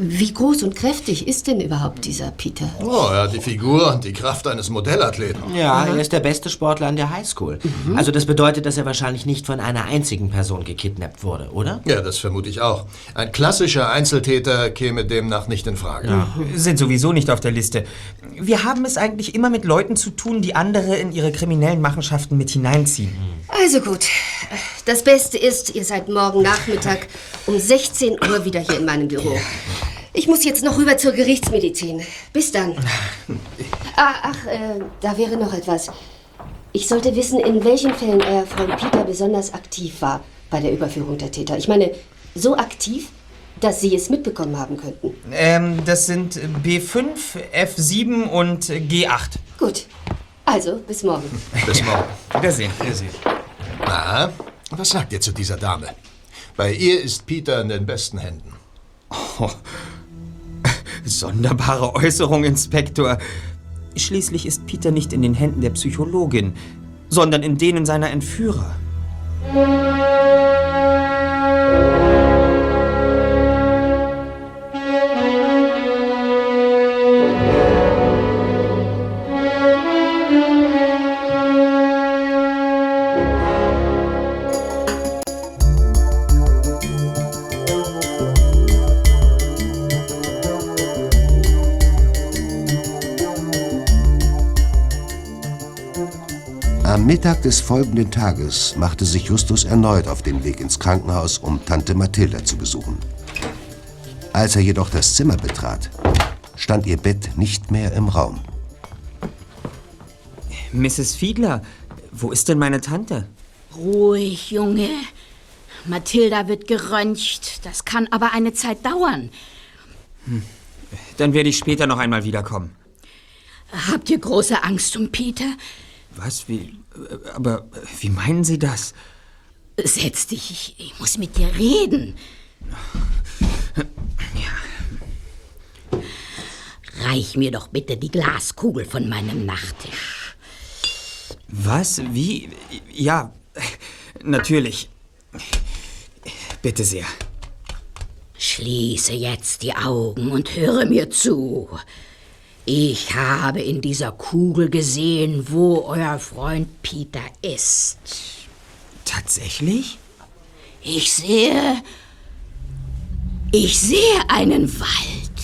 Wie groß und kräftig ist denn überhaupt dieser Peter? Oh, er hat die Figur und die Kraft eines Modellathleten. Ja, er ist der beste Sportler an der Highschool. Also das bedeutet, dass er wahrscheinlich nicht von einer einzigen Person gekidnappt wurde, oder? Ja, das vermute ich auch. Ein klassischer Einzeltäter käme demnach nicht in Frage. Sind sowieso nicht auf der Liste. Wir haben es eigentlich immer mit Leuten zu tun, die andere in ihre kriminellen Machenschaften mit hineinziehen. Also gut. Das Beste ist, ihr seid morgen Nachmittag um 16 Uhr wieder hier in meinem Büro. Ich muss jetzt noch rüber zur Gerichtsmedizin. Bis dann. Ah, ach, äh, da wäre noch etwas. Ich sollte wissen, in welchen Fällen euer Freund Peter besonders aktiv war bei der Überführung der Täter. Ich meine, so aktiv, dass Sie es mitbekommen haben könnten. Ähm, das sind B5, F7 und G8. Gut. Also, bis morgen. Bis morgen. Wiedersehen. Wiedersehen. Na, was sagt ihr zu dieser Dame? Bei ihr ist Peter in den besten Händen. Oh, sonderbare Äußerung, Inspektor. Schließlich ist Peter nicht in den Händen der Psychologin, sondern in denen seiner Entführer. Mittag des folgenden Tages machte sich Justus erneut auf den Weg ins Krankenhaus, um Tante Mathilda zu besuchen. Als er jedoch das Zimmer betrat, stand ihr Bett nicht mehr im Raum. Mrs. Fiedler, wo ist denn meine Tante? Ruhig, Junge. Mathilda wird geröntgt. Das kann aber eine Zeit dauern. Hm. Dann werde ich später noch einmal wiederkommen. Habt ihr große Angst um Peter? Was? Wie? Äh, Aber wie meinen Sie das? Setz dich, ich, ich muss mit dir reden. Reich mir doch bitte die Glaskugel von meinem Nachttisch. Was? Wie? Ja, natürlich. Bitte sehr. Schließe jetzt die Augen und höre mir zu. Ich habe in dieser Kugel gesehen, wo euer Freund Peter ist. Tatsächlich? Ich sehe. Ich sehe einen Wald.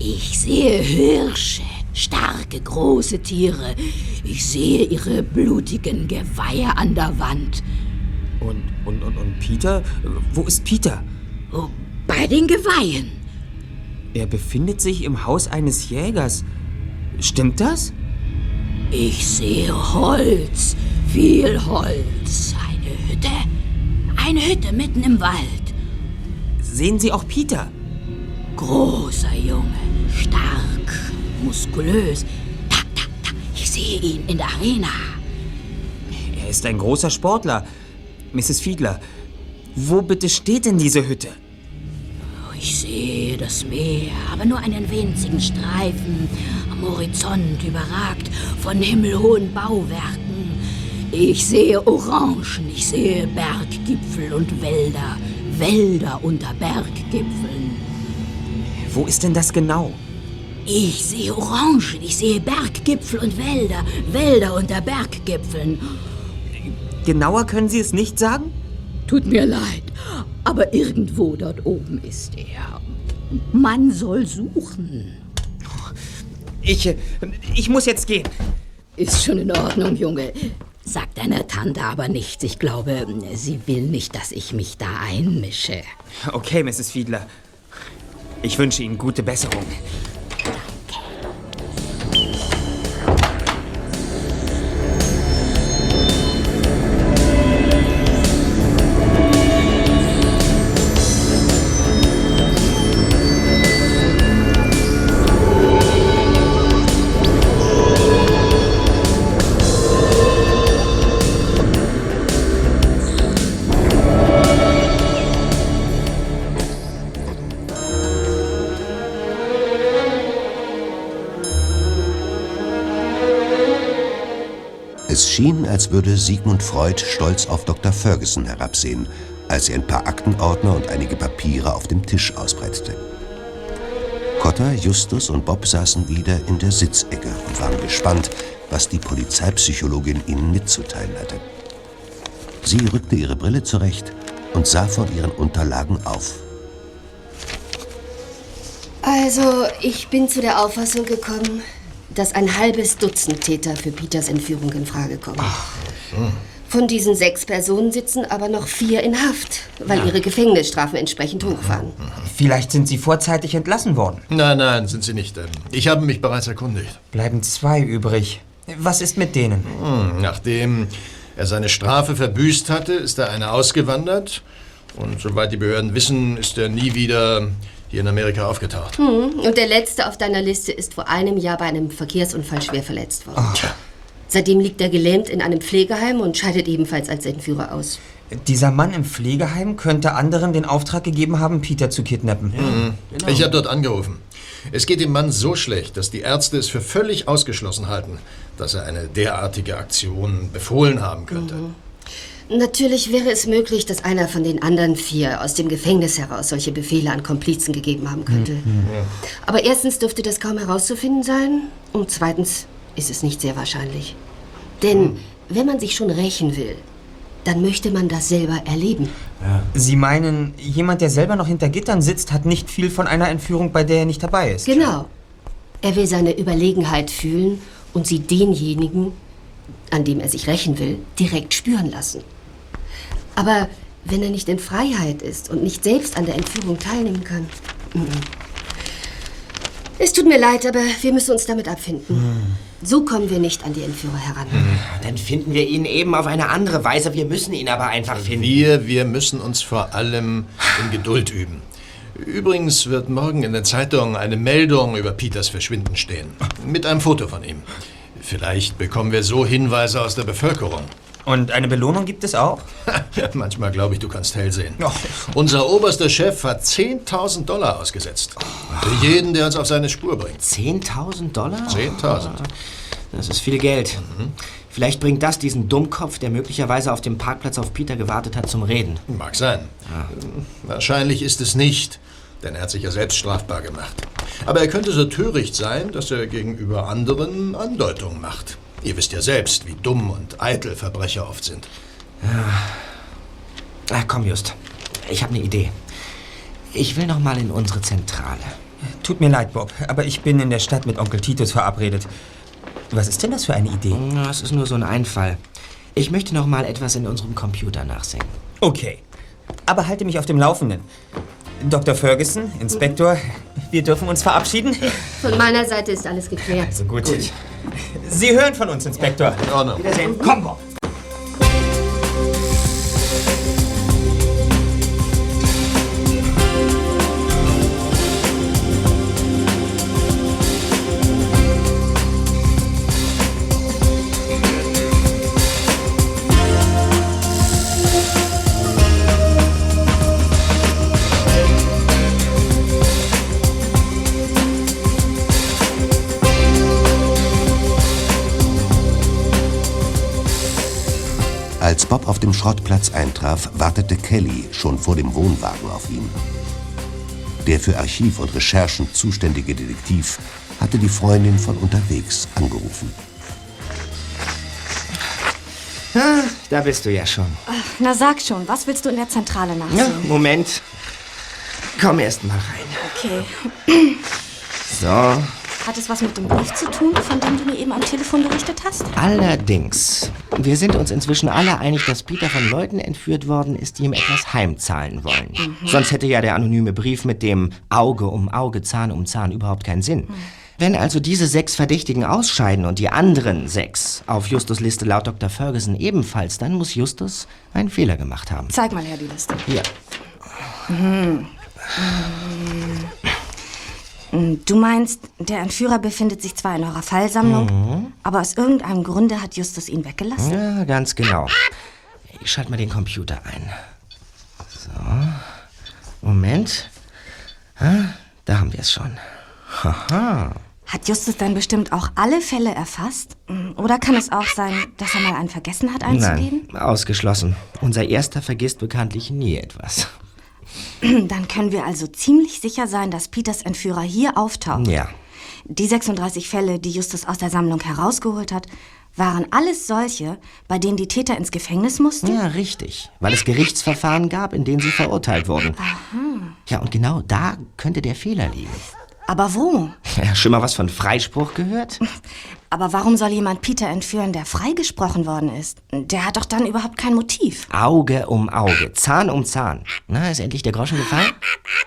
Ich sehe Hirsche, starke, große Tiere. Ich sehe ihre blutigen Geweihe an der Wand. Und, und, und, und Peter? Wo ist Peter? Oh, bei den Geweihen. Er befindet sich im Haus eines Jägers. Stimmt das? Ich sehe Holz, viel Holz. Eine Hütte. Eine Hütte mitten im Wald. Sehen Sie auch Peter? Großer Junge, stark, muskulös. Da, da, da. Ich sehe ihn in der Arena. Er ist ein großer Sportler. Mrs. Fiedler, wo bitte steht denn diese Hütte? Ich sehe das Meer, aber nur einen winzigen Streifen am Horizont überragt von himmelhohen Bauwerken. Ich sehe Orangen, ich sehe Berggipfel und Wälder, Wälder unter Berggipfeln. Wo ist denn das genau? Ich sehe Orangen, ich sehe Berggipfel und Wälder, Wälder unter Berggipfeln. Genauer können Sie es nicht sagen? Tut mir leid, aber irgendwo dort oben ist er. Man soll suchen. Ich, ich muss jetzt gehen. Ist schon in Ordnung, Junge. Sag deiner Tante aber nichts. Ich glaube, sie will nicht, dass ich mich da einmische. Okay, Mrs. Fiedler. Ich wünsche Ihnen gute Besserung. Schien, als würde Sigmund Freud stolz auf Dr. Ferguson herabsehen, als er ein paar Aktenordner und einige Papiere auf dem Tisch ausbreitete. Cotta, Justus und Bob saßen wieder in der Sitzecke und waren gespannt, was die Polizeipsychologin ihnen mitzuteilen hatte. Sie rückte ihre Brille zurecht und sah von ihren Unterlagen auf. Also, ich bin zu der Auffassung gekommen, dass ein halbes Dutzend Täter für Peters Entführung in Frage kommen. Von diesen sechs Personen sitzen aber noch vier in Haft, weil Ja. ihre Gefängnisstrafen entsprechend hoch waren. Vielleicht sind Sie vorzeitig entlassen worden. Nein, nein, sind sie nicht. Ich habe mich bereits erkundigt. Bleiben zwei übrig. Was ist mit denen? Hm, nachdem er seine Strafe verbüßt hatte, ist der eine ausgewandert. Und soweit die Behörden wissen, ist er nie wieder hier in Amerika aufgetaucht. Hm. Und der letzte auf deiner Liste ist vor einem Jahr bei einem Verkehrsunfall schwer verletzt worden. Seitdem liegt er gelähmt in einem Pflegeheim und scheidet ebenfalls als Entführer aus. Dieser Mann im Pflegeheim könnte anderen den Auftrag gegeben haben, Peter zu kidnappen. Mhm. Ich habe dort angerufen. Es geht dem Mann so schlecht, dass die Ärzte es für völlig ausgeschlossen halten, dass er eine derartige Aktion befohlen haben könnte. Natürlich wäre es möglich, dass einer von den anderen vier aus dem Gefängnis heraus solche Befehle an Komplizen gegeben haben könnte. Aber erstens dürfte das kaum herauszufinden sein und zweitens ist es nicht sehr wahrscheinlich. Denn wenn man sich schon rächen will, dann möchte man das selber erleben. Sie meinen, jemand, der selber noch hinter Gittern sitzt, hat nicht viel von einer Entführung, bei der er nicht dabei ist. Genau. Er will seine Überlegenheit fühlen und sie denjenigen, an dem er sich rächen will, direkt spüren lassen. Aber wenn er nicht in Freiheit ist und nicht selbst an der Entführung teilnehmen kann. Es tut mir leid, aber wir müssen uns damit abfinden. So kommen wir nicht an die Entführer heran. Dann finden wir ihn eben auf eine andere Weise. Wir müssen ihn aber einfach finden. Wir, wir müssen uns vor allem in Geduld üben. Übrigens wird morgen in der Zeitung eine Meldung über Peters Verschwinden stehen. Mit einem Foto von ihm. Vielleicht bekommen wir so Hinweise aus der Bevölkerung. Und eine Belohnung gibt es auch? Manchmal glaube ich, du kannst hell sehen. Unser oberster Chef hat 10.000 Dollar ausgesetzt. Für jeden, der uns auf seine Spur bringt. 10.000 Dollar? 10.000. Das ist viel Geld. Vielleicht bringt das diesen Dummkopf, der möglicherweise auf dem Parkplatz auf Peter gewartet hat, zum Reden. Mag sein. Wahrscheinlich ist es nicht, denn er hat sich ja selbst strafbar gemacht. Aber er könnte so töricht sein, dass er gegenüber anderen Andeutungen macht. Ihr wisst ja selbst, wie dumm und eitel Verbrecher oft sind. Ah, komm, Just. Ich habe eine Idee. Ich will noch mal in unsere Zentrale. Tut mir leid, Bob, aber ich bin in der Stadt mit Onkel Titus verabredet. Was ist denn das für eine Idee? Das ist nur so ein Einfall. Ich möchte noch mal etwas in unserem Computer nachsehen. Okay. Aber halte mich auf dem Laufenden. Dr. Ferguson, Inspektor, wir dürfen uns verabschieden. Von meiner Seite ist alles geklärt. Also gut. Sie hören von uns, Inspektor. In Ordnung. Wiedersehen. Komm, Bob. Bob auf dem Schrottplatz eintraf, wartete Kelly schon vor dem Wohnwagen auf ihn. Der für Archiv und Recherchen zuständige Detektiv hatte die Freundin von unterwegs angerufen. Ah, da bist du ja schon. Ach, Na sag schon, was willst du in der Zentrale Ja, nachsehen? Moment. Komm erst mal rein. Okay. So. Hat es was mit dem Brief zu tun, von dem du mir eben am Telefon berichtet hast? Allerdings, wir sind uns inzwischen alle einig, dass Peter von Leuten entführt worden ist, die ihm etwas heimzahlen wollen. Mhm. Sonst hätte ja der anonyme Brief mit dem Auge um Auge, Zahn um Zahn überhaupt keinen Sinn. Wenn also diese sechs Verdächtigen ausscheiden und die anderen sechs auf Justus Liste laut Dr. Ferguson ebenfalls, dann muss Justus einen Fehler gemacht haben. Zeig mal her die Liste. Hier. Mhm. Mhm. Du meinst, der Entführer befindet sich zwar in eurer Fallsammlung, Mhm. aber aus irgendeinem Grunde hat Justus ihn weggelassen? Ja, ganz genau. Ich schalte mal den Computer ein. So. Moment. Ah, da haben wir es schon. Haha. Hat Justus dann bestimmt auch alle Fälle erfasst? Oder kann es auch sein, dass er mal einen vergessen hat einzugeben? Nein, ausgeschlossen. Unser Erster vergisst bekanntlich nie etwas. Dann können wir also ziemlich sicher sein, dass Peters Entführer hier auftaucht. Ja. Die 36 Fälle, die Justus aus der Sammlung herausgeholt hat, waren alles solche, bei denen die Täter ins Gefängnis mussten? Ja, richtig. Weil es Gerichtsverfahren gab, in denen sie verurteilt wurden. Aha. Ja, und genau da könnte der Fehler liegen. Aber wo? Ja, schon mal was von Freispruch gehört? Aber warum soll jemand Peter entführen, der freigesprochen worden ist? Der hat doch dann überhaupt kein Motiv. Auge um Auge, Zahn um Zahn. Na, ist endlich der Groschen gefallen?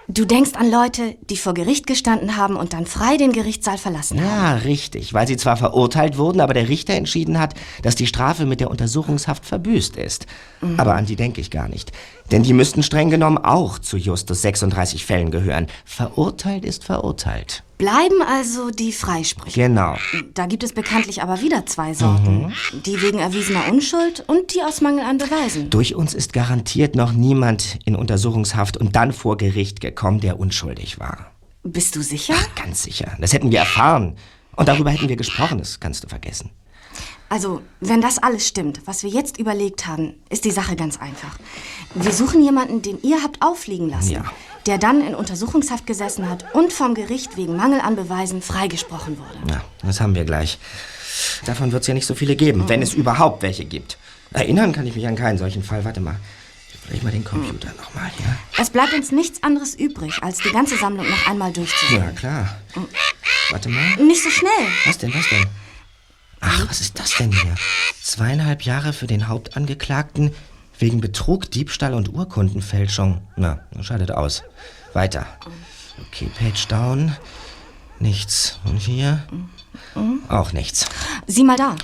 Du denkst an Leute, die vor Gericht gestanden haben und dann frei den Gerichtssaal verlassen haben. Ja, richtig. Weil sie zwar verurteilt wurden, aber der Richter entschieden hat, dass die Strafe mit der Untersuchungshaft verbüßt ist. Mhm. Aber an die denke ich gar nicht. Denn die müssten streng genommen auch zu Justus 36 Fällen gehören. Verurteilt ist verurteilt. Bleiben also die Freisprüche. Genau. Da gibt es bekanntlich aber wieder zwei Sorten. Mhm. Die wegen erwiesener Unschuld und die aus Mangel an Beweisen. Durch uns ist garantiert noch niemand in Untersuchungshaft und dann vor Gericht gekommen, der unschuldig war. Bist du sicher? Ganz sicher. Das hätten wir erfahren. Und darüber hätten wir gesprochen, das kannst du vergessen. Also, wenn das alles stimmt, was wir jetzt überlegt haben, ist die Sache ganz einfach. Wir suchen jemanden, den ihr habt auffliegen lassen, Ja. der dann in Untersuchungshaft gesessen hat und vom Gericht wegen Mangel an Beweisen freigesprochen wurde. Ja, das haben wir gleich. Davon wird es ja nicht so viele geben, wenn es überhaupt welche gibt. Erinnern kann ich mich an keinen solchen Fall. Warte mal. Vielleicht mal den Computer nochmal, ja? Es bleibt uns nichts anderes übrig, als die ganze Sammlung noch einmal durchzusehen. Ja, klar. Warte mal. Nicht so schnell. Was denn, was denn? Ach, was ist das denn hier? Zweieinhalb Jahre für den Hauptangeklagten wegen Betrug, Diebstahl und Urkundenfälschung. Na, scheidet aus. Weiter. Okay, Page down. Nichts. Und hier? Auch nichts. Sieh mal da.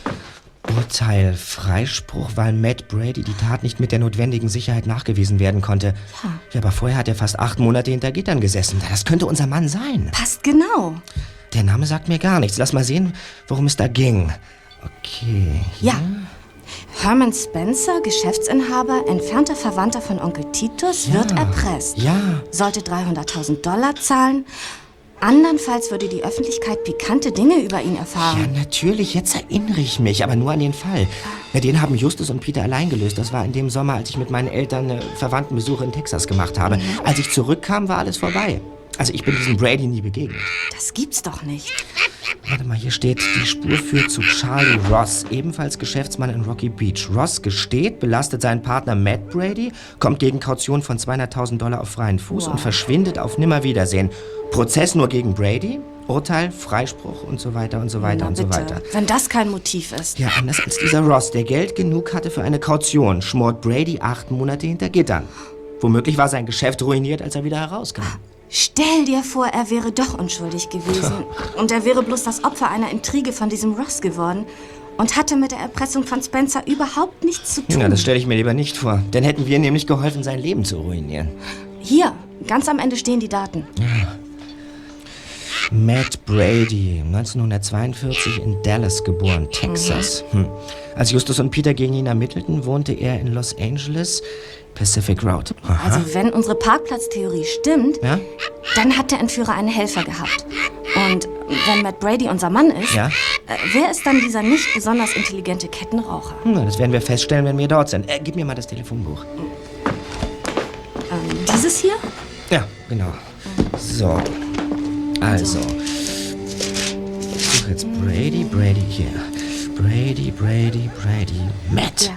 Urteil, Freispruch, weil Matt Brady die Tat nicht mit der notwendigen Sicherheit nachgewiesen werden konnte. Ja. Ja, aber vorher hat er fast acht Monate hinter Gittern gesessen. Das könnte unser Mann sein. Passt genau. Der Name sagt mir gar nichts. Lass mal sehen, worum es da ging. Okay. Ja. Herman Spencer, Geschäftsinhaber, entfernter Verwandter von Onkel Titus, wird erpresst. Ja. Sollte 300.000 Dollar zahlen. Andernfalls würde die Öffentlichkeit pikante Dinge über ihn Ja, erfahren. natürlich, jetzt erinnere ich mich, aber nur an den Fall. Ja, den haben Justus und Peter allein gelöst. Das war in dem Sommer, als ich mit meinen Eltern äh, Verwandtenbesuche in Texas gemacht habe. Mhm. Als ich zurückkam, war alles vorbei. Also ich bin diesem Brady nie begegnet. Das gibt's doch nicht. Warte mal, hier steht, die Spur führt zu Charlie Ross, ebenfalls Geschäftsmann in Rocky Beach. Ross gesteht, belastet seinen Partner Matt Brady, kommt gegen Kaution von 200.000 Dollar auf freien Fuß Wow. und verschwindet auf Nimmerwiedersehen. Prozess nur gegen Brady, Urteil, Freispruch und so weiter und so weiter Na und so bitte, weiter. wenn das kein Motiv ist. Ja, anders als dieser Ross, der Geld genug hatte für eine Kaution, schmort Brady acht Monate hinter Gittern. Womöglich war sein Geschäft ruiniert, als er wieder herauskam. Stell dir vor, er wäre doch unschuldig gewesen. Und er wäre bloß das Opfer einer Intrige von diesem Ross geworden. Und hatte mit der Erpressung von Spencer überhaupt nichts zu tun. Ja, das stelle ich mir lieber nicht vor. Dann hätten wir nämlich geholfen, sein Leben zu ruinieren. Hier, ganz am Ende stehen die Daten. Matt Brady, 1942 in Dallas geboren, Texas. Hm. Als Justus und Peter gegen ihn ermittelten, wohnte er in Los Angeles, Pacific Road. Aha. Also wenn unsere Parkplatztheorie stimmt, ja? dann hat der Entführer einen Helfer gehabt. Und wenn Matt Brady unser Mann ist, Ja? äh, wer ist dann dieser nicht besonders intelligente Kettenraucher? Hm, das werden wir feststellen, wenn wir dort sind. Äh, gib mir mal das Telefonbuch. Ähm, dieses hier? Ja, genau. So. Also. Ich suche jetzt Brady, Brady hier. Brady, Brady, Brady. Matt. Ja.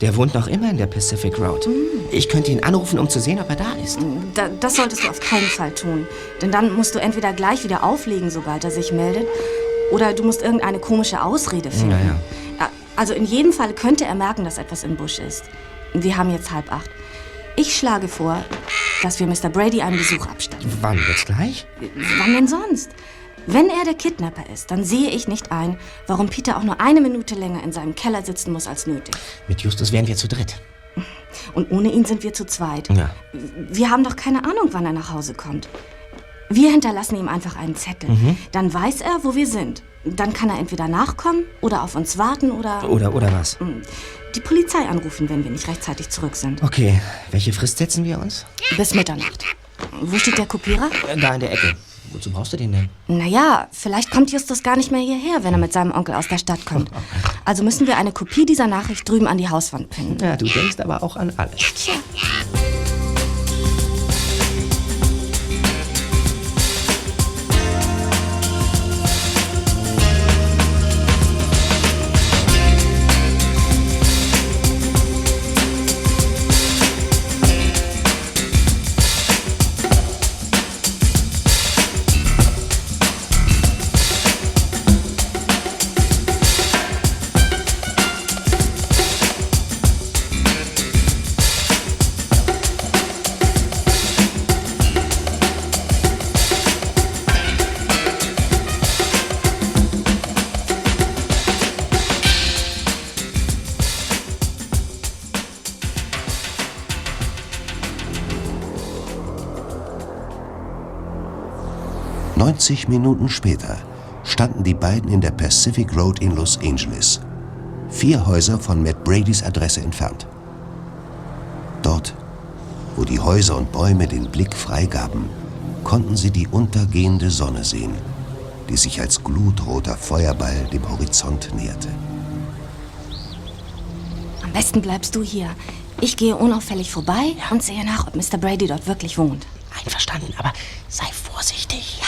Der wohnt noch immer in der Pacific Road. Ich könnte ihn anrufen, um zu sehen, ob er da ist. Da, das solltest du auf keinen Fall tun. Denn dann musst du entweder gleich wieder auflegen, sobald er sich meldet, oder du musst irgendeine komische Ausrede finden. Naja. Ja, Also in jedem Fall könnte er merken, dass etwas im Busch ist. Wir haben jetzt halb acht. Ich schlage vor, dass wir Mr. Brady einen Besuch abstatten. Wann? Jetzt gleich? Wann denn sonst? Wenn er der Kidnapper ist, dann sehe ich nicht ein, warum Peter auch nur eine Minute länger in seinem Keller sitzen muss als nötig. Mit Justus wären wir zu dritt. Und ohne ihn sind wir zu zweit. Ja. Wir haben doch keine Ahnung, wann er nach Hause kommt. Wir hinterlassen ihm einfach einen Zettel. Mhm. Dann weiß er, wo wir sind. Dann kann er entweder nachkommen oder auf uns warten oder Oder, oder was? die Polizei anrufen, wenn wir nicht rechtzeitig zurück sind. Okay, welche Frist setzen wir uns? Bis Mitternacht. Wo steht der Kopierer? Da in der Ecke. Wozu brauchst du den denn? Naja, vielleicht kommt Justus gar nicht mehr hierher, wenn er mit seinem Onkel aus der Stadt kommt. Also müssen wir eine Kopie dieser Nachricht drüben an die Hauswand pinnen. Ja, du denkst aber auch an alles. Tja. Neunzig Minuten später standen die beiden in der Pacific Road in Los Angeles. Vier Häuser von Matt Bradys Adresse entfernt. Dort, wo die Häuser und Bäume den Blick freigaben, konnten sie die untergehende Sonne sehen, die sich als glutroter Feuerball dem Horizont näherte. Am besten bleibst du hier. Ich gehe unauffällig vorbei und sehe nach, ob Mr. Brady dort wirklich wohnt. Einverstanden, aber sei vorsichtig. Ja.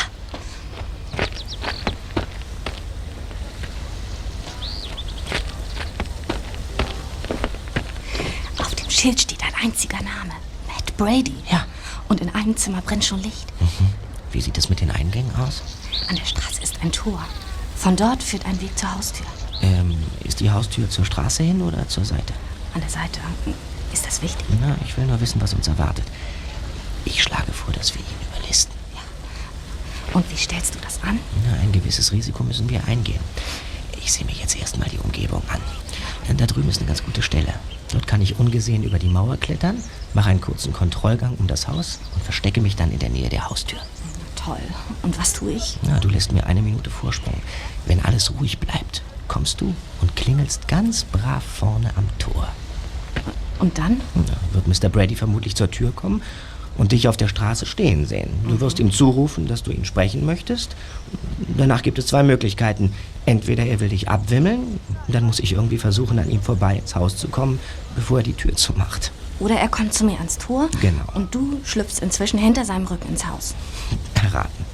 Auf dem Schild steht ein einziger Name. Matt Brady. Ja. Und in einem Zimmer brennt schon Licht. Wie sieht es mit den Eingängen aus? An der Straße ist ein Tor. Von dort führt ein Weg zur Haustür. Ähm, ist die Haustür zur Straße hin oder zur Seite? An der Seite. Ist das wichtig? Na, ich will nur wissen, was uns erwartet. Ich schlage vor, dass wir ihn überlisten. Und wie stellst du das an? Na, ein gewisses Risiko müssen wir eingehen. Ich sehe mir jetzt erstmal die Umgebung an. Da drüben ist eine ganz gute Stelle. Dort kann ich ungesehen über die Mauer klettern, mache einen kurzen Kontrollgang um das Haus und verstecke mich dann in der Nähe der Haustür. Toll. Und was tue ich? Na, du lässt mir eine Minute Vorsprung. Wenn alles ruhig bleibt, kommst du und klingelst ganz brav vorne am Tor. Und dann? Na, wird Mr. Brady vermutlich zur Tür kommen und dich auf der Straße stehen sehen. Du wirst ihm zurufen, dass du ihn sprechen möchtest. Danach gibt es zwei Möglichkeiten. Entweder er will dich abwimmeln, dann muss ich irgendwie versuchen, an ihm vorbei ins Haus zu kommen, bevor er die Tür zumacht. Oder er kommt zu mir ans Tor Genau. und du schlüpfst inzwischen hinter seinem Rücken ins Haus. Erraten.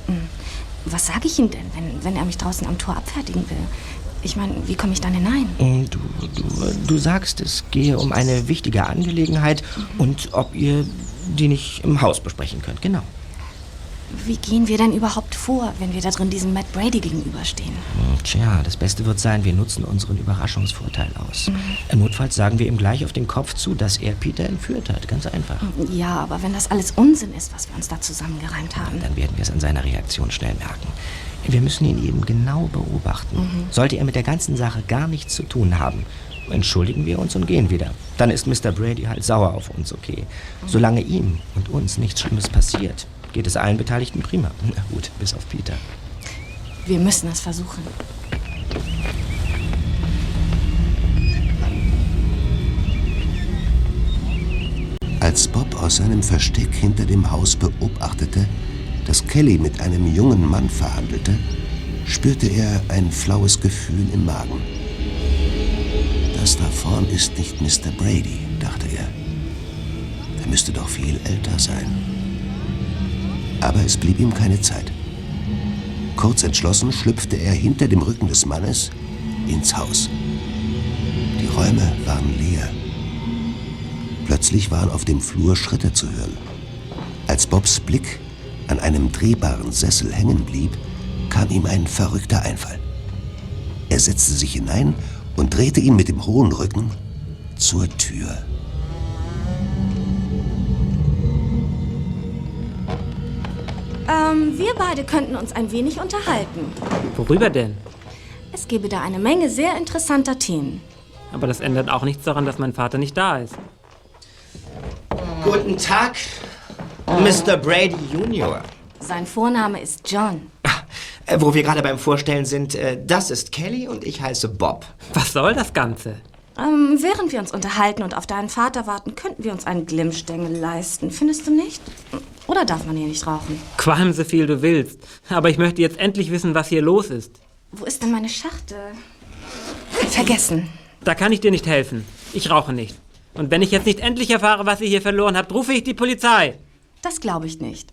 Was sage ich ihm denn, wenn, wenn er mich draußen am Tor abfertigen will? Ich meine, wie komme ich dann hinein? Und Du, du, du sagst, es gehe um eine wichtige Angelegenheit und ob ihr die nicht im Haus besprechen könnt. Genau. Wie gehen wir denn überhaupt vor, wenn wir da drin diesem Matt Brady gegenüberstehen? Tja, das Beste wird sein, wir nutzen unseren Überraschungsvorteil aus. Notfalls sagen wir ihm gleich auf den Kopf zu, dass er Peter entführt hat. Ganz einfach. Ja, aber wenn das alles Unsinn ist, was wir uns da zusammengereimt haben. Dann werden wir es an seiner Reaktion schnell merken. Wir müssen ihn eben genau beobachten. Sollte er mit der ganzen Sache gar nichts zu tun haben, entschuldigen wir uns und gehen wieder. Dann ist Mr. Brady halt sauer auf uns, okay. Solange ihm und uns nichts Schlimmes passiert, geht es allen Beteiligten prima. Na gut, bis auf Peter. Wir müssen es versuchen. Als Bob aus seinem Versteck hinter dem Haus beobachtete, dass Kelly mit einem jungen Mann verhandelte, spürte er ein flaues Gefühl im Magen. Das da vorn ist nicht Mr. Brady, dachte er. Er müsste doch viel älter sein. Aber es blieb ihm keine Zeit. Kurz entschlossen schlüpfte er hinter dem Rücken des Mannes ins Haus. Die Räume waren leer. Plötzlich waren auf dem Flur Schritte zu hören. Als Bobs Blick an einem drehbaren Sessel hängen blieb, kam ihm ein verrückter Einfall. Er setzte sich hinein und drehte ihn mit dem hohen Rücken zur Tür. Ähm, wir beide könnten uns ein wenig unterhalten. Worüber denn? Es gäbe da eine Menge sehr interessanter Themen. Aber das ändert auch nichts daran, dass mein Vater nicht da ist. Guten Tag, Mr. Brady Junior. Sein Vorname ist John. Äh, wo wir gerade beim Vorstellen sind, äh, das ist Kelly und ich heiße Bob. Was soll das Ganze? Ähm, während wir uns unterhalten und auf deinen Vater warten, könnten wir uns einen Glimmstängel leisten. Findest du nicht? Oder darf man hier nicht rauchen? Qualm so viel du willst. Aber ich möchte jetzt endlich wissen, was hier los ist. Wo ist denn meine Schachtel? Vergessen. Da kann ich dir nicht helfen. Ich rauche nicht. Und wenn ich jetzt nicht endlich erfahre, was ihr hier verloren habt, rufe ich die Polizei. Das glaube ich nicht.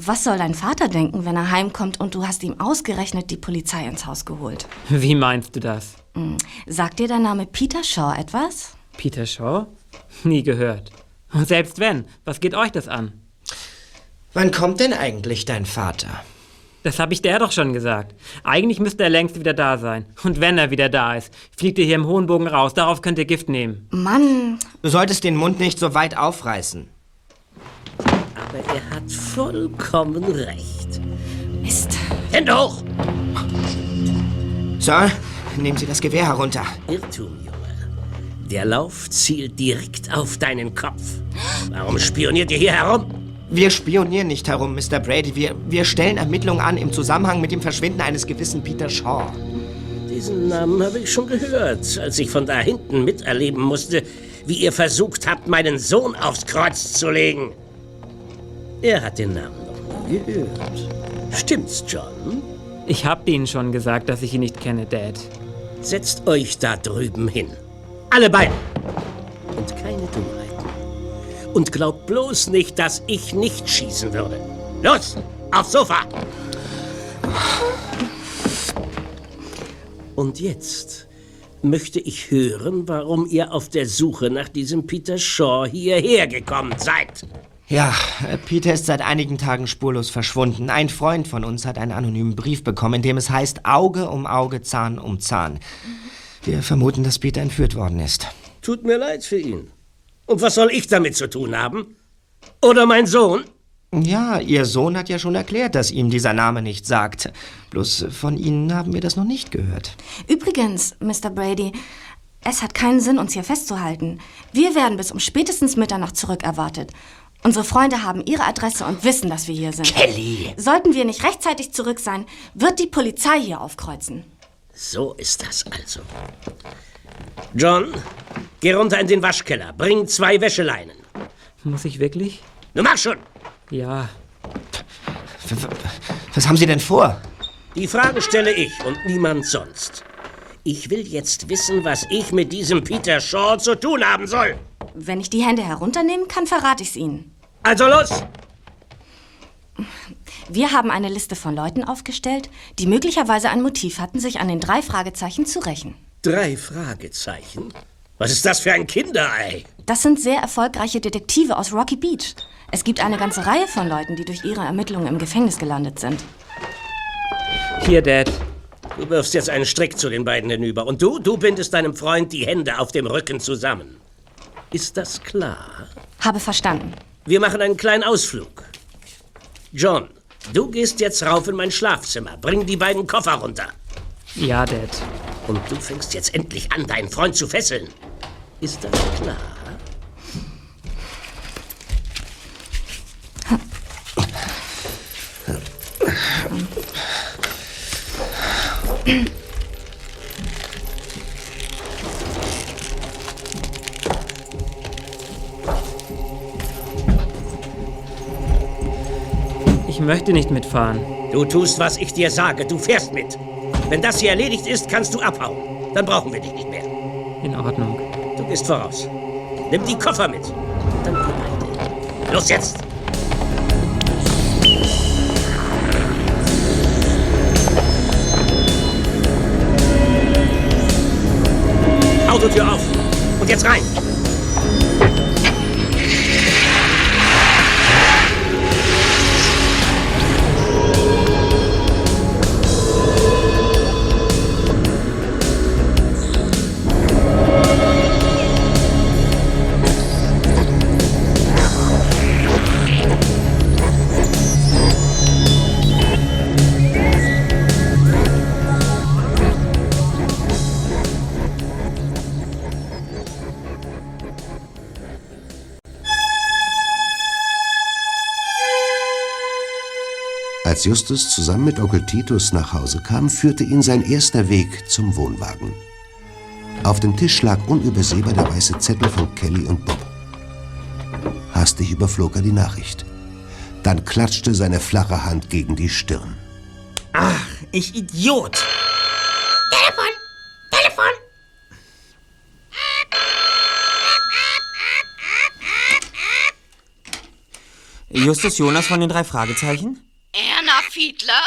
Was soll dein Vater denken, wenn er heimkommt und du hast ihm ausgerechnet die Polizei ins Haus geholt? Wie meinst du das? Hm. Sagt dir der Name Peter Shaw etwas? Peter Shaw? Nie gehört. Und selbst wenn, was geht euch das an? Wann kommt denn eigentlich dein Vater? Das habe ich der doch schon gesagt. Eigentlich müsste er längst wieder da sein. Und wenn er wieder da ist, fliegt ihr hier im hohen Bogen raus. Darauf könnt ihr Gift nehmen. Mann. Du solltest den Mund nicht so weit aufreißen. Aber er hat vollkommen recht. Mist. Hände hoch! So, nehmen Sie das Gewehr herunter. Irrtum, Junge. Der Lauf zielt direkt auf deinen Kopf. Warum spioniert ihr hier herum? Wir spionieren nicht herum, Mr. Brady. Wir, wir stellen Ermittlungen an im Zusammenhang mit dem Verschwinden eines gewissen Peter Shaw. Diesen Namen habe ich schon gehört, als ich von da hinten miterleben musste, wie ihr versucht habt, meinen Sohn aufs Kreuz zu legen. Er hat den Namen noch nie gehört. Stimmt's, John? Ich hab Ihnen schon gesagt, dass ich ihn nicht kenne, Dad. Setzt euch da drüben hin. Alle beide. Und keine Dummheiten. Und glaubt bloß nicht, dass ich nicht schießen würde. Los, aufs Sofa! Und jetzt möchte ich hören, warum ihr auf der Suche nach diesem Peter Shaw hierher gekommen seid. Ja, Peter ist seit einigen Tagen spurlos verschwunden. Ein Freund von uns hat einen anonymen Brief bekommen, in dem es heißt Auge um Auge, Zahn um Zahn. Wir vermuten, dass Peter entführt worden ist. Tut mir leid für ihn. Und was soll ich damit zu tun haben? Oder mein Sohn? Ja, Ihr Sohn hat ja schon erklärt, dass ihm dieser Name nicht sagt. Bloß von Ihnen haben wir das noch nicht gehört. Übrigens, Mr. Brady, es hat keinen Sinn, uns hier festzuhalten. Wir werden bis um spätestens Mitternacht zurückerwartet. Unsere Freunde haben ihre Adresse und wissen, dass wir hier sind. Kelly! Sollten wir nicht rechtzeitig zurück sein, wird die Polizei hier aufkreuzen. So ist das also. John, geh runter in den Waschkeller. Bring zwei Wäscheleinen. Muss ich wirklich? Nun mach schon! Ja. Was haben Sie denn vor? Die Frage stelle ich und niemand sonst. Ich will jetzt wissen, was ich mit diesem Peter Shaw zu tun haben soll. Wenn ich die Hände herunternehmen kann, verrate ich's Ihnen. Also los! Wir haben eine Liste von Leuten aufgestellt, die möglicherweise ein Motiv hatten, sich an den drei Fragezeichen zu rächen. Drei Fragezeichen? Was ist das für ein Kinderei? Das sind sehr erfolgreiche Detektive aus Rocky Beach. Es gibt eine ganze Reihe von Leuten, die durch ihre Ermittlungen im Gefängnis gelandet sind. Hier, Dad. Du wirfst jetzt einen Strick zu den beiden hinüber. Und du, du bindest deinem Freund die Hände auf dem Rücken zusammen. Ist das klar? Habe verstanden. Wir machen einen kleinen Ausflug. John, du gehst jetzt rauf in mein Schlafzimmer. Bring die beiden Koffer runter. Ja, Dad. Und du fängst jetzt endlich an, deinen Freund zu fesseln. Ist das klar? Ich möchte nicht mitfahren. Du tust, was ich dir sage. Du fährst mit. Wenn das hier erledigt ist, kannst du abhauen. Dann brauchen wir dich nicht mehr. In Ordnung. Du gehst voraus. Nimm die Koffer mit. Dann beide. Los jetzt! Autotür auf. Und jetzt rein. Als Justus zusammen mit Onkel Titus nach Hause kam, führte ihn sein erster Weg zum Wohnwagen. Auf dem Tisch lag unübersehbar der weiße Zettel von Kelly und Bob. Hastig überflog er die Nachricht. Dann klatschte seine flache Hand gegen die Stirn. Ach, ich Idiot! Telefon! Telefon! Justus Jonas von den drei Fragezeichen? Erna Fiedler,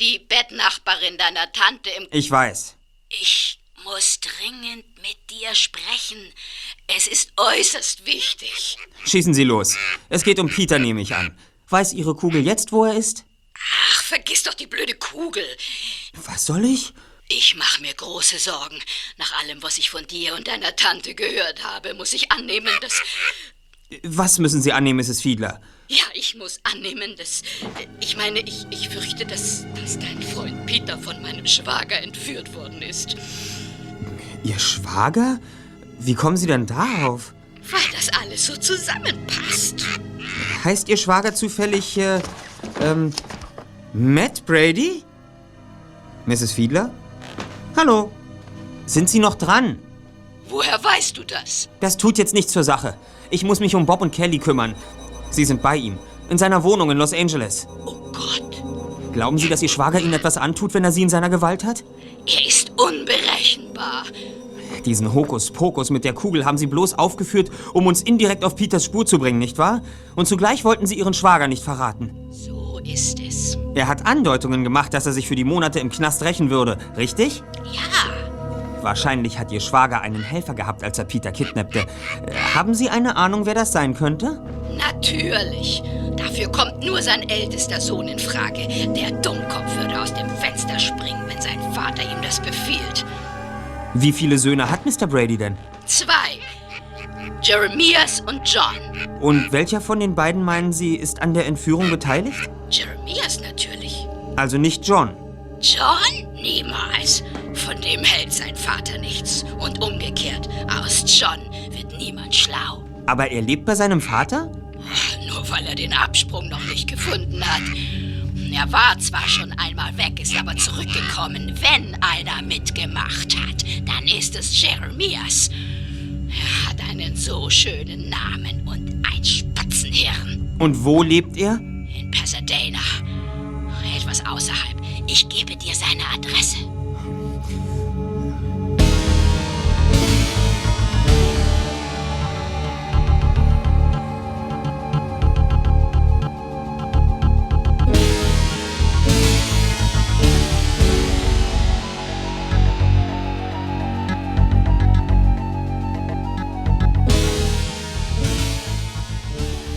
die Bettnachbarin deiner Tante im... Ich weiß. Ich muss dringend mit dir sprechen. Es ist äußerst wichtig. Schießen Sie los. Es geht um Peter, nehme ich an. Weiß Ihre Kugel jetzt, wo er ist? Ach, vergiss doch die blöde Kugel. Was soll ich? Ich mache mir große Sorgen. Nach allem, was ich von dir und deiner Tante gehört habe, muss ich annehmen, dass... Was müssen Sie annehmen, Mrs. Fiedler? Ja, ich muss annehmen, dass... Ich meine, ich, ich fürchte, dass, dass dein Freund Peter von meinem Schwager entführt worden ist. Ihr Schwager? Wie kommen Sie denn darauf? Weil das alles so zusammenpasst. Heißt Ihr Schwager zufällig, äh, ähm, Matt Brady? Mrs. Fiedler? Hallo? Sind Sie noch dran? Woher weißt du das? Das tut jetzt nichts zur Sache. Ich muss mich um Bob und Kelly kümmern. Sie sind bei ihm. In seiner Wohnung in Los Angeles. Oh Gott. Glauben Sie, dass Ihr Schwager Ihnen etwas antut, wenn er Sie in seiner Gewalt hat? Er ist unberechenbar. Diesen Hokuspokus mit der Kugel haben Sie bloß aufgeführt, um uns indirekt auf Peters Spur zu bringen, nicht wahr? Und zugleich wollten Sie Ihren Schwager nicht verraten. So ist es. Er hat Andeutungen gemacht, dass er sich für die Monate im Knast rächen würde, richtig? Ja. Wahrscheinlich hat Ihr Schwager einen Helfer gehabt, als er Peter kidnappte. Äh, Haben Sie eine Ahnung, wer das sein könnte? Natürlich. Dafür kommt nur sein ältester Sohn in Frage. Der Dummkopf würde aus dem Fenster springen, wenn sein Vater ihm das befiehlt. Wie viele Söhne hat Mr. Brady denn? Zwei. Jeremias und John. Und welcher von den beiden meinen Sie, ist an der Entführung beteiligt? Jeremias natürlich. Also nicht John. John? Niemals. Von dem hält sein Vater nichts. Und umgekehrt, aus John wird niemand schlau. Aber er lebt bei seinem Vater? Nur weil er den Absprung noch nicht gefunden hat. Er war zwar schon einmal weg, ist aber zurückgekommen. Wenn einer mitgemacht hat, dann ist es Jeremias. Er hat einen so schönen Namen und ein Spatzenhirn. Und wo lebt er? In Pasadena. Etwas außerhalb. Ich gebe dir seine Adresse.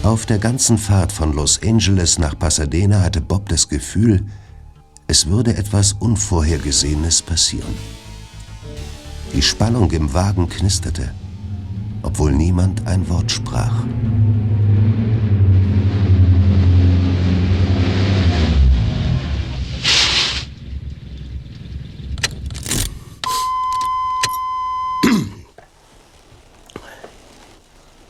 Auf der ganzen Fahrt von Los Angeles nach Pasadena hatte Bob das Gefühl, es würde etwas Unvorhergesehenes passieren. Die Spannung im Wagen knisterte, obwohl niemand ein Wort sprach.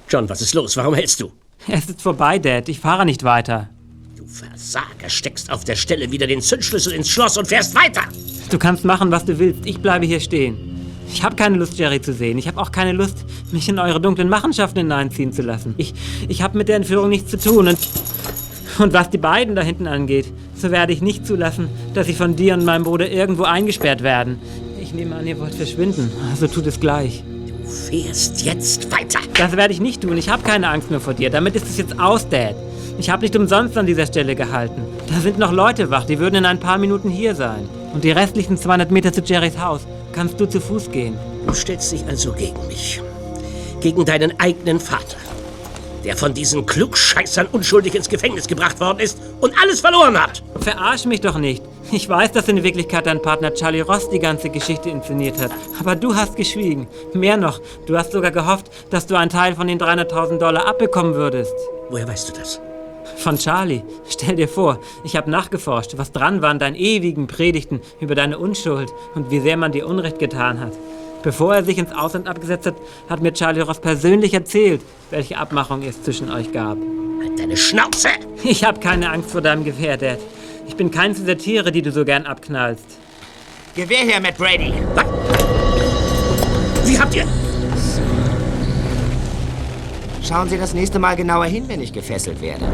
John, was ist los? Warum hältst du? Es ist vorbei, Dad. Ich fahre nicht weiter. Du Versager, steckst auf der Stelle wieder den Zündschlüssel ins Schloss und fährst weiter. Du kannst machen, was du willst. Ich bleibe hier stehen. Ich habe keine Lust, Jerry zu sehen. Ich habe auch keine Lust, mich in eure dunklen Machenschaften hineinziehen zu lassen. Ich, ich habe mit der Entführung nichts zu tun. Und, und was die beiden da hinten angeht, so werde ich nicht zulassen, dass sie von dir und meinem Bruder irgendwo eingesperrt werden. Ich nehme an, ihr wollt verschwinden. Also tut es gleich. Du fährst jetzt weiter. Das werde ich nicht tun. Ich habe keine Angst mehr vor dir. Damit ist es jetzt aus, Dad. Ich habe nicht umsonst an dieser Stelle gehalten. Da sind noch Leute wach. Die würden in ein paar Minuten hier sein. Und die restlichen 200 Meter zu Jerrys Haus kannst du zu Fuß gehen. Du stellst dich also gegen mich. Gegen deinen eigenen Vater. Der von diesen Klugscheißern unschuldig ins Gefängnis gebracht worden ist und alles verloren hat. Verarsch mich doch nicht. Ich weiß, dass in Wirklichkeit dein Partner Charlie Ross die ganze Geschichte inszeniert hat. Aber du hast geschwiegen. Mehr noch, du hast sogar gehofft, dass du einen Teil von den 300.000 Dollar abbekommen würdest. Woher weißt du das? Von Charlie. Stell dir vor, ich habe nachgeforscht, was dran war an deinen ewigen Predigten über deine Unschuld und wie sehr man dir Unrecht getan hat. Bevor er sich ins Ausland abgesetzt hat, hat mir Charlie Ross persönlich erzählt, welche Abmachung es zwischen euch gab. Halt deine Schnauze! Ich habe keine Angst vor deinem Gewehr, Dad. Ich bin keins dieser Tiere, die du so gern abknallst. Gewehr her, Matt Brady. Wie habt ihr... Schauen Sie das nächste Mal genauer hin, wenn ich gefesselt werde.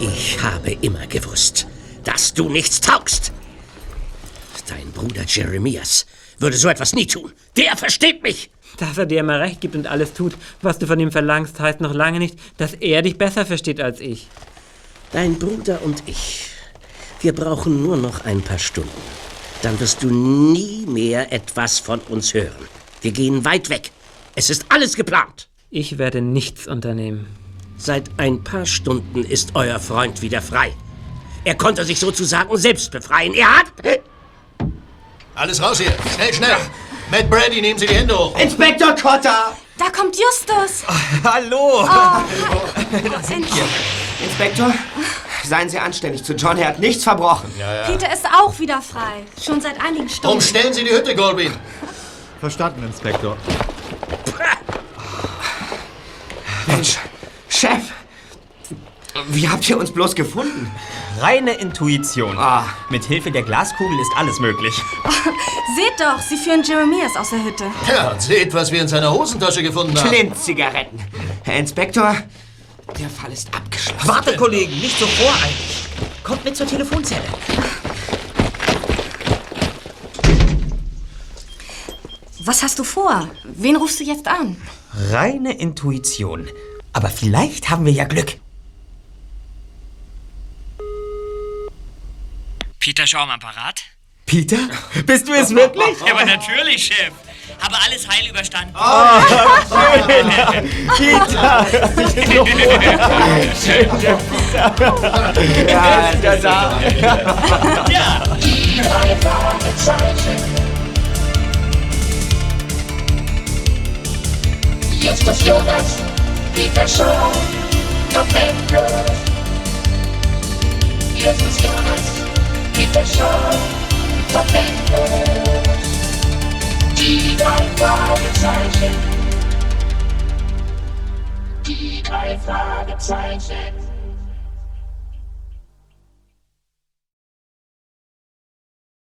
Ich habe immer gewusst, dass du nichts taugst. Dein Bruder Jeremias würde so etwas nie tun. Der versteht mich. Dass er dir immer recht gibt und alles tut, was du von ihm verlangst, heißt noch lange nicht, dass er dich besser versteht als ich. Dein Bruder und ich, wir brauchen nur noch ein paar Stunden. Dann wirst du nie mehr etwas von uns hören. Wir gehen weit weg. Es ist alles geplant. Ich werde nichts unternehmen. Seit ein paar Stunden ist euer Freund wieder frei. Er konnte sich sozusagen selbst befreien. Er hat... Alles raus hier. Schnell, schnell. Matt Brady, nehmen Sie die Hände hoch. Inspektor Cotter! Da kommt Justus. Hallo! Oh, da sind wir. Inspektor, seien Sie anständig zu John. Er hat nichts verbrochen. Peter ist auch wieder frei. Schon seit einigen Stunden. Umstellen Sie die Hütte, Goldbean. Verstanden, Inspektor. Mensch, Chef! Wie habt ihr uns bloß gefunden? Reine Intuition. Ah. Mit Hilfe der Glaskugel ist alles möglich. Seht doch, sie führen Jeremias aus der Hütte. Ja, seht, was wir in seiner Hosentasche gefunden haben. Clint-Zigaretten. Herr Inspektor, der Fall ist abgeschlossen. Warte, Kollegen, nicht so voreilig. Kommt mit zur Telefonzelle. Was hast du vor? Wen rufst du jetzt an? Reine Intuition. Aber vielleicht haben wir ja Glück. Peter Schaum am Apparat? Peter? Bist du es wirklich? Ja, aber natürlich, Chef aber alles heil überstanden. Oh, schön. Kita, Ja, ist ja da. Ja. Jetzt das Jonas, die Verschau, auf Ende. Jetzt das Jonas, die Verschau, auf Ende. Die drei Fragezeichen.